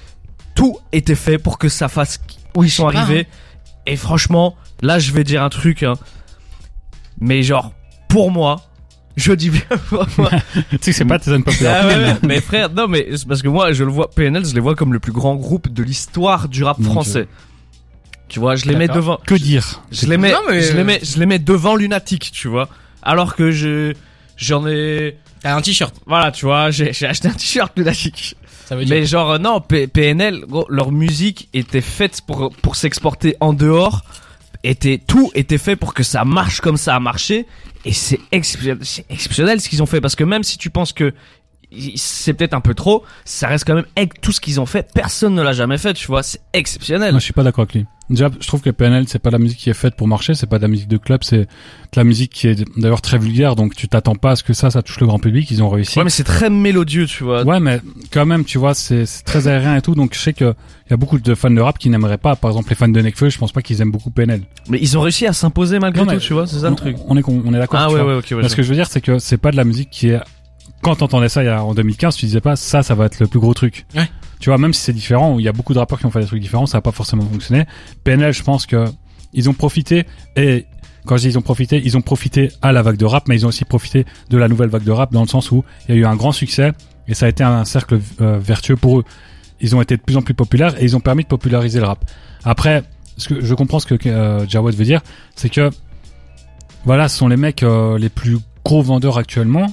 tout était fait pour que ça fasse où ils sont arrivés. Et franchement, là je vais dire un truc, hein. mais genre pour moi, je dis bien pour moi.
tu sais que c'est pas tes unpopular
Ah ouais, mais frère, non mais c'est parce que moi je le vois PNL, je les vois comme le plus grand groupe de l'histoire du rap
Mon
français. Tu vois, je les mets devant.
Que dire
Je les mets,
Non, mais-
je les mets, je les mets devant Lunatic, tu vois. Alors que je, j'en ai,
t'as un t-shirt
voilà, tu vois, j'ai, j'ai acheté un t-shirt Lunatic.
ça veut dire
Mais genre euh, non, P- PNL, gros, leur musique était faite pour pour s'exporter en dehors. Était tout était fait pour que ça marche comme ça a marché. Et c'est exceptionnel, c'est exceptionnel ce qu'ils ont fait parce que même si tu penses que c'est peut-être un peu trop, ça reste quand même avec tout ce qu'ils ont fait. Personne ne l'a jamais fait, tu vois. C'est exceptionnel.
Moi, je suis pas d'accord avec lui. Déjà, je trouve que PNL, c'est pas la musique qui est faite pour marcher, c'est pas de la musique de club, c'est de la musique qui est d'ailleurs très vulgaire, donc tu t'attends pas à ce que ça, ça touche le grand public, ils ont réussi.
Ouais, mais c'est très mélodieux, tu vois.
Ouais, mais quand même, tu vois, c'est très aérien et tout, donc je sais que il y a beaucoup de fans de rap qui n'aimeraient pas. Par exemple, les fans de Nekfeu, je pense pas qu'ils aiment beaucoup PNL.
Mais ils ont réussi à s'imposer malgré
Non,
tout, tu vois. C'est ça le truc.
On est on est d'accord.
Ah ouais, ouais, ok. ouais,
Mais ce que je veux dire, c'est que c'est pas de la musique qui est. Quand t'entendais ça il y a, en 2015, tu disais pas ça, ça va être le plus gros truc.
Ouais.
Tu vois, même si c'est différent, il y a beaucoup de rappeurs qui ont fait des trucs différents, ça a pas forcément fonctionné. PNL, je pense que ils ont profité et quand je dis ils ont profité, ils ont profité à la vague de rap, mais ils ont aussi profité de la nouvelle vague de rap dans le sens où il y a eu un grand succès et ça a été un cercle euh, vertueux pour eux. Ils ont été de plus en plus populaires et ils ont permis de populariser le rap. Après, ce que je comprends ce que euh, Jawad veut dire, c'est que voilà, ce sont les mecs euh, les plus gros vendeurs actuellement,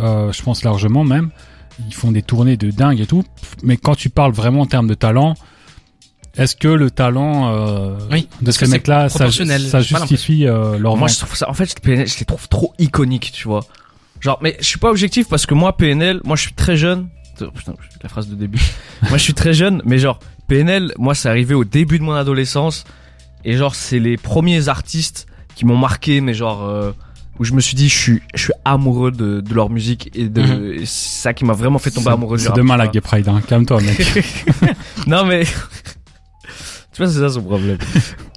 euh, je pense largement même. ils font des tournées de dingue et tout. Mais quand tu parles vraiment en termes de talent, est-ce que le talent euh,
Oui,
de ces mecs-là, ça, ça justifie euh, leur
Moi,
vente?
je trouve ça, en fait, je les trouve trop iconiques, tu vois. Genre, mais je suis pas objectif parce que moi, PNL, moi, je suis très jeune. Oh, putain, la phrase de début. moi, je suis très jeune, mais genre, PNL, moi, c'est arrivé au début de mon adolescence. Et genre, c'est les premiers artistes qui m'ont marqué, mais genre, euh, où je me suis dit, je suis, je suis amoureux de, de leur musique et de,
Mhm.
c'est ça qui m'a vraiment fait tomber
C'est-
amoureux du
C'est
rap.
demain
tu
la. Gay Pride, hein. calme-toi mec.
non mais tu vois c'est ça son problème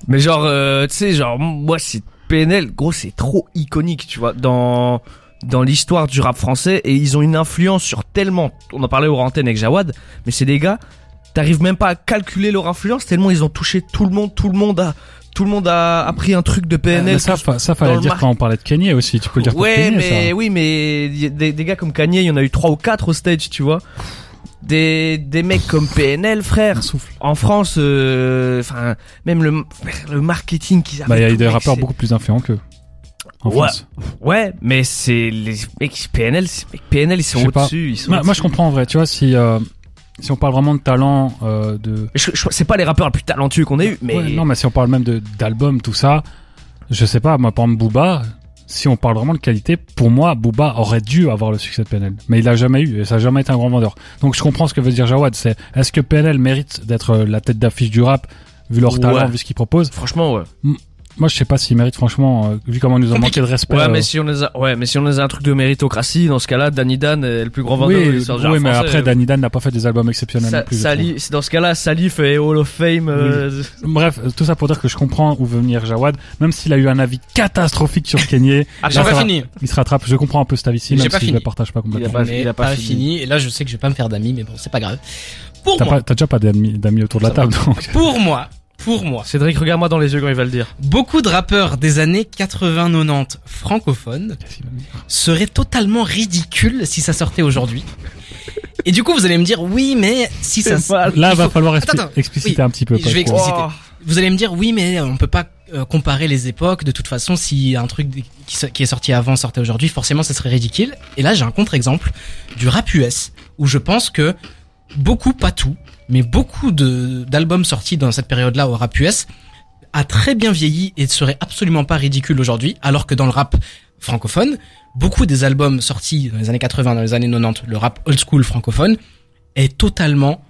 mais genre euh, tu sais genre moi c'est PNL gros c'est trop iconique tu vois dans dans l'histoire du rap français et ils ont une influence sur tellement on en parlait au antenne avec Jawad mais c'est des gars t'arrives même pas à calculer leur influence tellement ils ont touché tout le monde tout le monde a tout le monde a appris un truc de PNL
Mais ça, fa- ça fallait dire
mar-
quand on parlait de Kanye aussi. Tu peux le dire pour
Ouais,
Kanye,
mais
ça.
oui, mais des, des gars comme Kanye, il y en a eu trois ou quatre au stage, tu vois. Des des mecs comme PNL, frère.
Souffle.
En France, euh, enfin, même le le marketing qu'ils
Bah, il y a
avaient,
eu des
mec,
rappeurs beaucoup plus influents qu'eux. En
Ouais.
France.
Ouais, mais c'est les mecs PNL, c'est- PNL, ils sont au-dessus. Ils sont
Moi, moi, je comprends en vrai. Tu vois, si euh, si on parle vraiment de talent, euh, de
Je, je- c'est pas les rappeurs les plus talentueux qu'on ait eu, mais
Ouais, non, mais si on parle même de d'albums, tout ça, je sais pas. Moi, par exemple, Booba. Si on parle vraiment de qualité, pour moi, Booba aurait dû avoir le succès de PNL, mais il l'a jamais eu et ça a jamais été un grand vendeur. Donc je comprends ce que veut dire Jawad. C'est est-ce que PNL mérite d'être euh, la tête d'affiche du rap vu leur
Ouais.
talent, vu ce qu'ils proposent
franchement, ouais.
Moi, je sais pas s'ils méritent franchement, euh, vu comment ils nous ont manqué de respect.
Ouais,
euh,
mais si on les a, ouais, mais si on les a un truc de méritocratie, dans ce cas-là, Danny Dan est le plus grand vendeur de
oui,
l'histoire du
oui, mais
français.
après, Danny Dan n'a pas fait des albums exceptionnels
Sa-
non plus. je
Sali- dans ce cas-là, Salif est Hall of Fame. euh.
Bref, euh, tout ça pour dire que je comprends où veut venir Jawad, même s'il a eu un avis catastrophique sur Kanye.
Ah,
J'ai pas fini.
Il se rattrape. Je comprends un peu cet avis-ci, même
pas
si je
fini.
le partage pas complètement.
pas-
Mais
il a pas fini.
Et là, je sais que je vais pas me faire d'amis, mais bon, c'est pas grave. Pour
T'as
moi,
pas- t'as déjà pas d'amis autour de la table, donc.
pour moi, pour moi,
Cédric, regarde-moi dans les yeux quand il va le dire.
beaucoup de rappeurs des années 80-90 francophones seraient totalement ridicules si ça sortait aujourd'hui. Et du coup, vous allez me dire, oui, mais si ça...
Là,
il
va
faut-
falloir expli-
attends.
expliciter
Oui,
un petit peu.
je vais expliciter. Vous allez me dire, oui, mais on peut pas euh, comparer les époques. De toute façon, si un truc qui est sorti avant sortait aujourd'hui, forcément, ça serait ridicule. Et là, j'ai un contre-exemple du rap US, où je pense que beaucoup, pas tout, mais beaucoup d'albums sortis dans cette période-là au rap US a très bien vieilli et serait absolument pas ridicule aujourd'hui, alors que dans le rap francophone, beaucoup des albums sortis dans les années 80, dans les années 90, le rap old school francophone, est totalement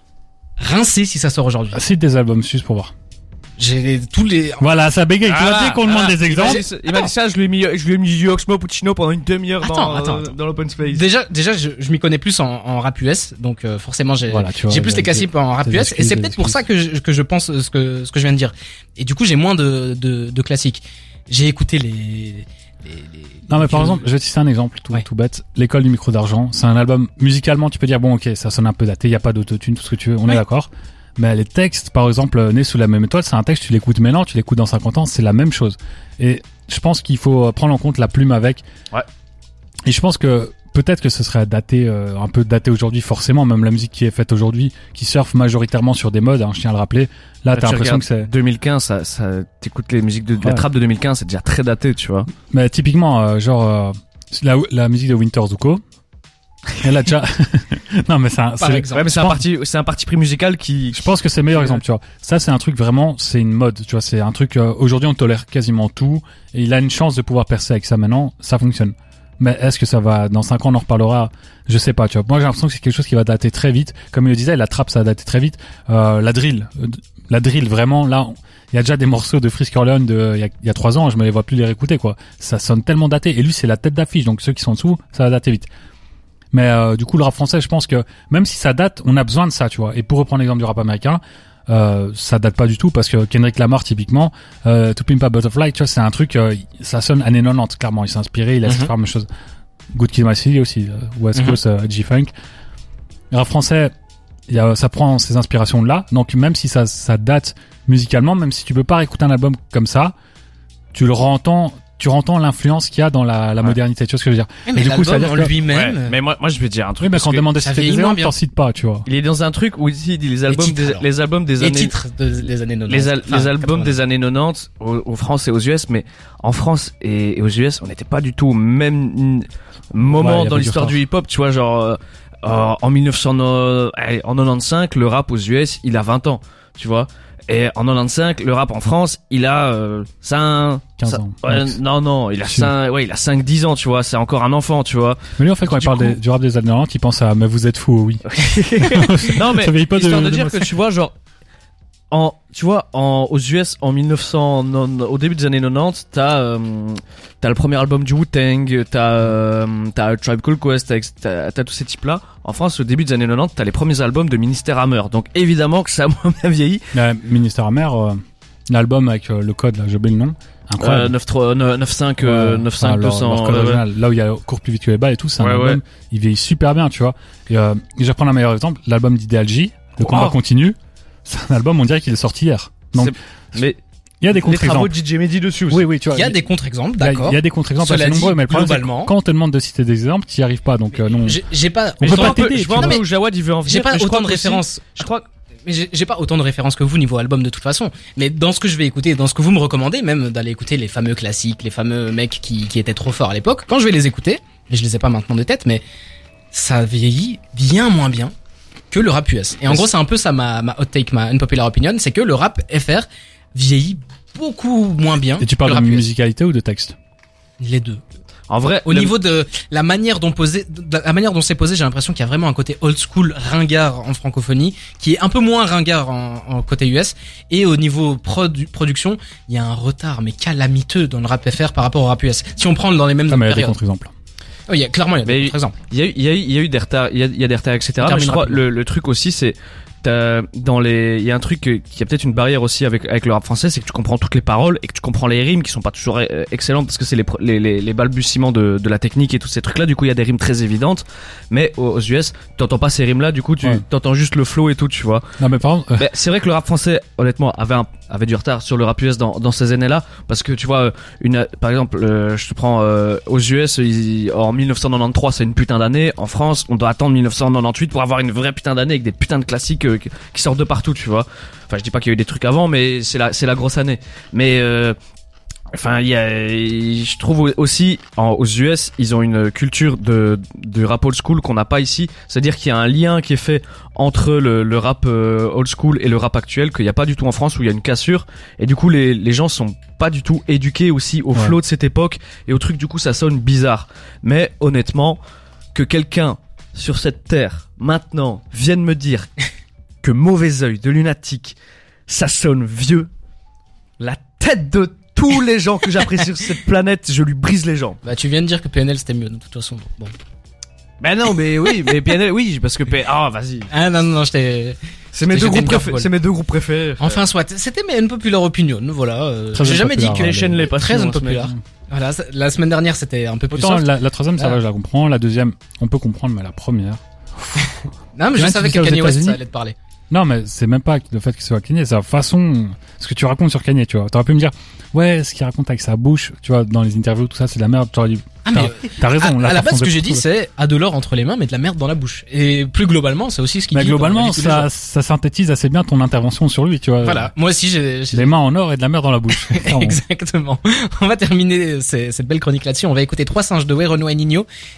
rincé si ça sort aujourd'hui.
Cite des albums juste pour voir.
J'ai tous les...
Voilà, ça bégaye. Tu vois,
Ah,
dès qu'on demande des exemples.
Il m'a dit, ça, je lui ai mis, je lui ai mis du Oxmo Puccino pendant une demi-heure
Attends,
dans,
attends, attends.
dans l'open space.
Déjà, déjà, je, je m'y connais plus en, en rap US, donc euh, forcément j'ai
Voilà,
plus les cassipes en rap US, et c'est peut-être pour ça que je, que je pense ce que ce que je viens de dire. Et du coup, j'ai moins de de, de classiques. J'ai écouté les, les, les-
Non mais par exemple, je vais te citer un exemple tout,
Ouais.
tout bête. L'école du micro d'argent, c'est un album musicalement, tu peux dire bon ok, ça sonne un peu daté, il y a pas d'autotune, tout ce que tu veux, on
Ouais.
est d'accord. Mais les textes, par exemple, euh, Né sous la même étoile, c'est un texte, tu l'écoutes maintenant, tu l'écoutes dans 50 ans, c'est la même chose. Et je pense qu'il faut euh, prendre en compte la plume avec.
Ouais.
Et je pense que peut-être que ce serait daté, euh, un peu daté aujourd'hui, forcément, même la musique qui est faite aujourd'hui, qui surfe majoritairement sur des modes, hein, je tiens à le rappeler. Là, t'as
Tu
l'impression
regardes
que c'est...
2015, ça, ça, t'écoutes les musiques de, la
Ouais.
trappe de 2015, c'est déjà très daté, tu vois.
Mais typiquement, euh, genre, euh, la, la musique de Winter Zuko, elle a déjà... non mais c'est un-
Par
c'est-
exemple.
Ouais, mais c'est un
pense-
parti, c'est un parti pris musical qui,
Je pense que c'est le meilleur exemple, tu vois. Ça, c'est un truc vraiment, c'est une mode, tu vois. C'est un truc, euh, aujourd'hui, on tolère quasiment tout. Et il a une chance de pouvoir percer avec ça maintenant. Ça fonctionne. Mais est-ce que ça va, dans 5 ans, on en reparlera? Je sais pas, tu vois. Moi, j'ai l'impression que c'est quelque chose qui va dater très vite. Comme il le disait, la trappe, ça a daté très vite. Euh, la drill. euh, La drill, vraiment, là, on- il y a déjà des morceaux de Frisk Orleans de, il y a, il y a 3 ans, je me les vois plus les réécouter, quoi. Ça sonne tellement daté. Et lui, c'est la tête d'affiche. Donc, ceux qui sont en dessous, ça va dater vite. Mais euh, du coup, le rap français, je pense que même si ça date, on a besoin de ça, tu vois. Et pour reprendre l'exemple du rap américain, euh, ça date pas du tout parce que Kendrick Lamar, typiquement, euh, To Pimp a Butterfly, tu vois, c'est un truc, euh, ça sonne années 90, clairement. Il s'est inspiré, il a de
Mhm.
même chose. Good Kid, Mad City aussi, West
Mhm.
Coast, G-Funk. Le rap français, y a, ça prend ses inspirations là. Donc même si ça, ça date musicalement, même si tu peux pas écouter un album comme ça, tu le rentends, tu rentends l'influence qu'il y a dans la, la
Ouais.
modernité. Tu vois ce que je veux dire
mais
du coup, ça veut dire que-
lui-même.
Ouais, mais moi, moi, je vais te dire un truc.
Oui, mais quand on
ça
si c'était des
bien.
t'en cites pas, tu vois.
il est dans un truc où il dit les albums,
titres,
des, les albums des
les
années,
titres de- des années 90.
les, al-
Enfin,
les albums
80.
des années 90 au, au France et aux US, mais en France et, et aux US, on n'était pas du tout au même moment dans l'histoire du hip-hop, tu vois, genre, euh, euh, en 1900, euh, allez, en 95, le rap aux US, il a 20 ans, tu vois. Et en 95, le rap en France, il a euh, 5
15 ans.
Ouais, non non, il a
Si.
5 ouais, il a 5 10 ans, tu vois, c'est encore un enfant, tu vois.
Mais lui, en fait, quand il parle
coup-
des- du rap des années 90, il pense à, mais vous êtes fou, oui.
non mais
Ça pas de-
histoire de,
de
dire
moitié.
que tu vois genre en tu vois en aux US en 1900 non- au début des années 90 t'as euh, t'as le premier album du Wu-Tang t'as euh, t'as Tribe Called Quest t'as t'as tous ces types là en France au début des années 90 t'as les premiers albums de Ministère Hammer donc évidemment que ça a moins bien vieilli
Euh, Ministère amer, euh, l'album avec euh, le code, là, j'ai oublié le nom.
euh,
Incroyable.
93 95 euh,
Ouais,
95
enfin, leur-
200
leur code
ouais, ouais.
original, là où il y a court plus vite que les balles et tout, c'est un
Ouais,
album,
ouais.
il vieillit super bien, tu vois. Et euh, je vais prendre un meilleur exemple, l'album d'Ideal J, le combat continue. C'est un album, on dirait qu'il est sorti hier. Donc,
mais
il y a des
les travaux
contre-exemples.
de DJ Mehdi dessus aussi
Oui, oui, tu vois.
Il y a des contre-exemples,
il y a-
d'accord.
Il y a des contre-exemples assez nombreux, mais le problème, c'est que
globalement-
quand on te demande de citer des exemples, tu n'y arrives pas. Donc, euh, non.
J'ai pas,
On
je
peut
vois
pas
un peu-
t'aider,
je
tu
vois un
vois.
peu où Jawad il veut en venir
j'ai pas autant de références.
je crois
Mais j'ai j'ai pas autant de références que vous niveau album de toute façon. Mais dans ce que je vais écouter, dans ce que vous me recommandez, même d'aller écouter les fameux classiques, les fameux mecs qui, qui étaient trop forts à l'époque, quand je vais les écouter, et je les ai pas maintenant de tête, mais ça vieillit bien moins bien que le rap US. Et en gros, c'est un peu ça ma, ma hot take, ma unpopular opinion, c'est que le rap FR vieillit beaucoup moins bien
Et tu
que
parles
le
de musicalité ou de texte
Les deux.
en vrai
Au
le-
niveau de la manière dont posé, de la manière dont c'est posé, j'ai l'impression qu'il y a vraiment un côté old school ringard en francophonie, qui est un peu moins ringard en, en côté US. Et au niveau produ- production, il y a un retard mais calamiteux dans le rap FR par rapport au rap US. Si on prend dans les mêmes
Ah, mais il y a des contre-exemples.
Oui, il y a clairement il y a des.
Il y a eu, il y a eu, il y a eu des retards, il y a, il y a des retards, etc. Mais je crois le, le truc aussi, c'est t'as- dans les, il y a un truc qui a peut-être une barrière aussi avec avec le rap français, c'est que tu comprends toutes les paroles et que tu comprends les rimes qui sont pas toujours euh, excellentes parce que c'est les, les, les, les balbutiements de, de la technique et tous ces trucs-là. Du coup, il y a des rimes très évidentes, mais aux, US, t'entends pas ces rimes-là. Du coup, tu
Ouais.
t'entends juste le flow et tout, tu vois.
Non, mais par exemple, euh,
Mais c'est vrai que le rap français, honnêtement, avait un, avait du retard sur le rap US dans, dans ces années-là, parce que tu vois, euh, une, par exemple, euh, je te prends euh, aux US, ils- en 1993, c'est une putain d'année. En France, on doit attendre 1998 pour avoir une vraie putain d'année avec des putains de classiques euh, qui sortent de partout, tu vois. Enfin, je dis pas qu'il y a eu des trucs avant, mais c'est la, c'est la grosse année. Mais euh, Enfin, il y a, je trouve aussi en, aux US, ils ont une culture de, de rap old school qu'on n'a pas ici. C'est-à-dire qu'il y a un lien qui est fait entre le, le rap euh, old school et le rap actuel qu'il n'y a pas du tout en France où il y a une cassure. Et du coup, les, les gens sont pas du tout éduqués aussi au
Ouais.
flow de cette époque et au truc. Du coup, ça sonne bizarre. Mais honnêtement, que quelqu'un sur cette terre maintenant vienne me dire que mauvais œil de lunatique, ça sonne vieux, la tête de tous les gens que j'apprécie sur cette planète, je lui brise les jambes.
Bah tu viens de dire que PNL c'était mieux de toute façon. Bon.
Ben non, mais oui, mais PNL, oui, parce que P... ah, vas-y.
Ah non non non, je t'ai
C'est mes deux groupes préférés. C'est mes deux groupes préférés.
Enfin soit, c'était mais une populaire opinion, voilà. euh,
Très
J'ai jamais dit
unpopular,
que
hein,
chaîne les
très unpopular.
ce
Voilà, la semaine dernière c'était un peu plus
autant
soft.
la, la troisième, ça
Ah.
va, je la comprends. La deuxième, on peut comprendre, mais la première.
Non mais je savais que Kanye West ça allait te parler.
Non, mais c'est même pas le fait qu'il soit Kanye, c'est la façon, ce que tu racontes sur Kanye, tu vois. T'aurais pu me dire, ouais, ce qu'il raconte avec sa bouche, tu vois, dans les interviews, tout ça, c'est de la merde. T'aurais dit,
Ah mais
T'as- t'as raison.
à,
là,
à la base, ce que j'ai dit, c'est a de l'or entre les mains, mais de la merde dans la bouche. Et plus globalement, c'est aussi ce qu'il
Mais
dit.
globalement,
les
ça, synthétise assez bien ton intervention sur lui, tu vois.
Voilà. Moi aussi, j'ai. j'ai-
Des mains en or et de la merde dans la bouche.
Exactement. On va terminer cette belle chronique là-dessus. On va écouter trois singes de Way Renaud et Nino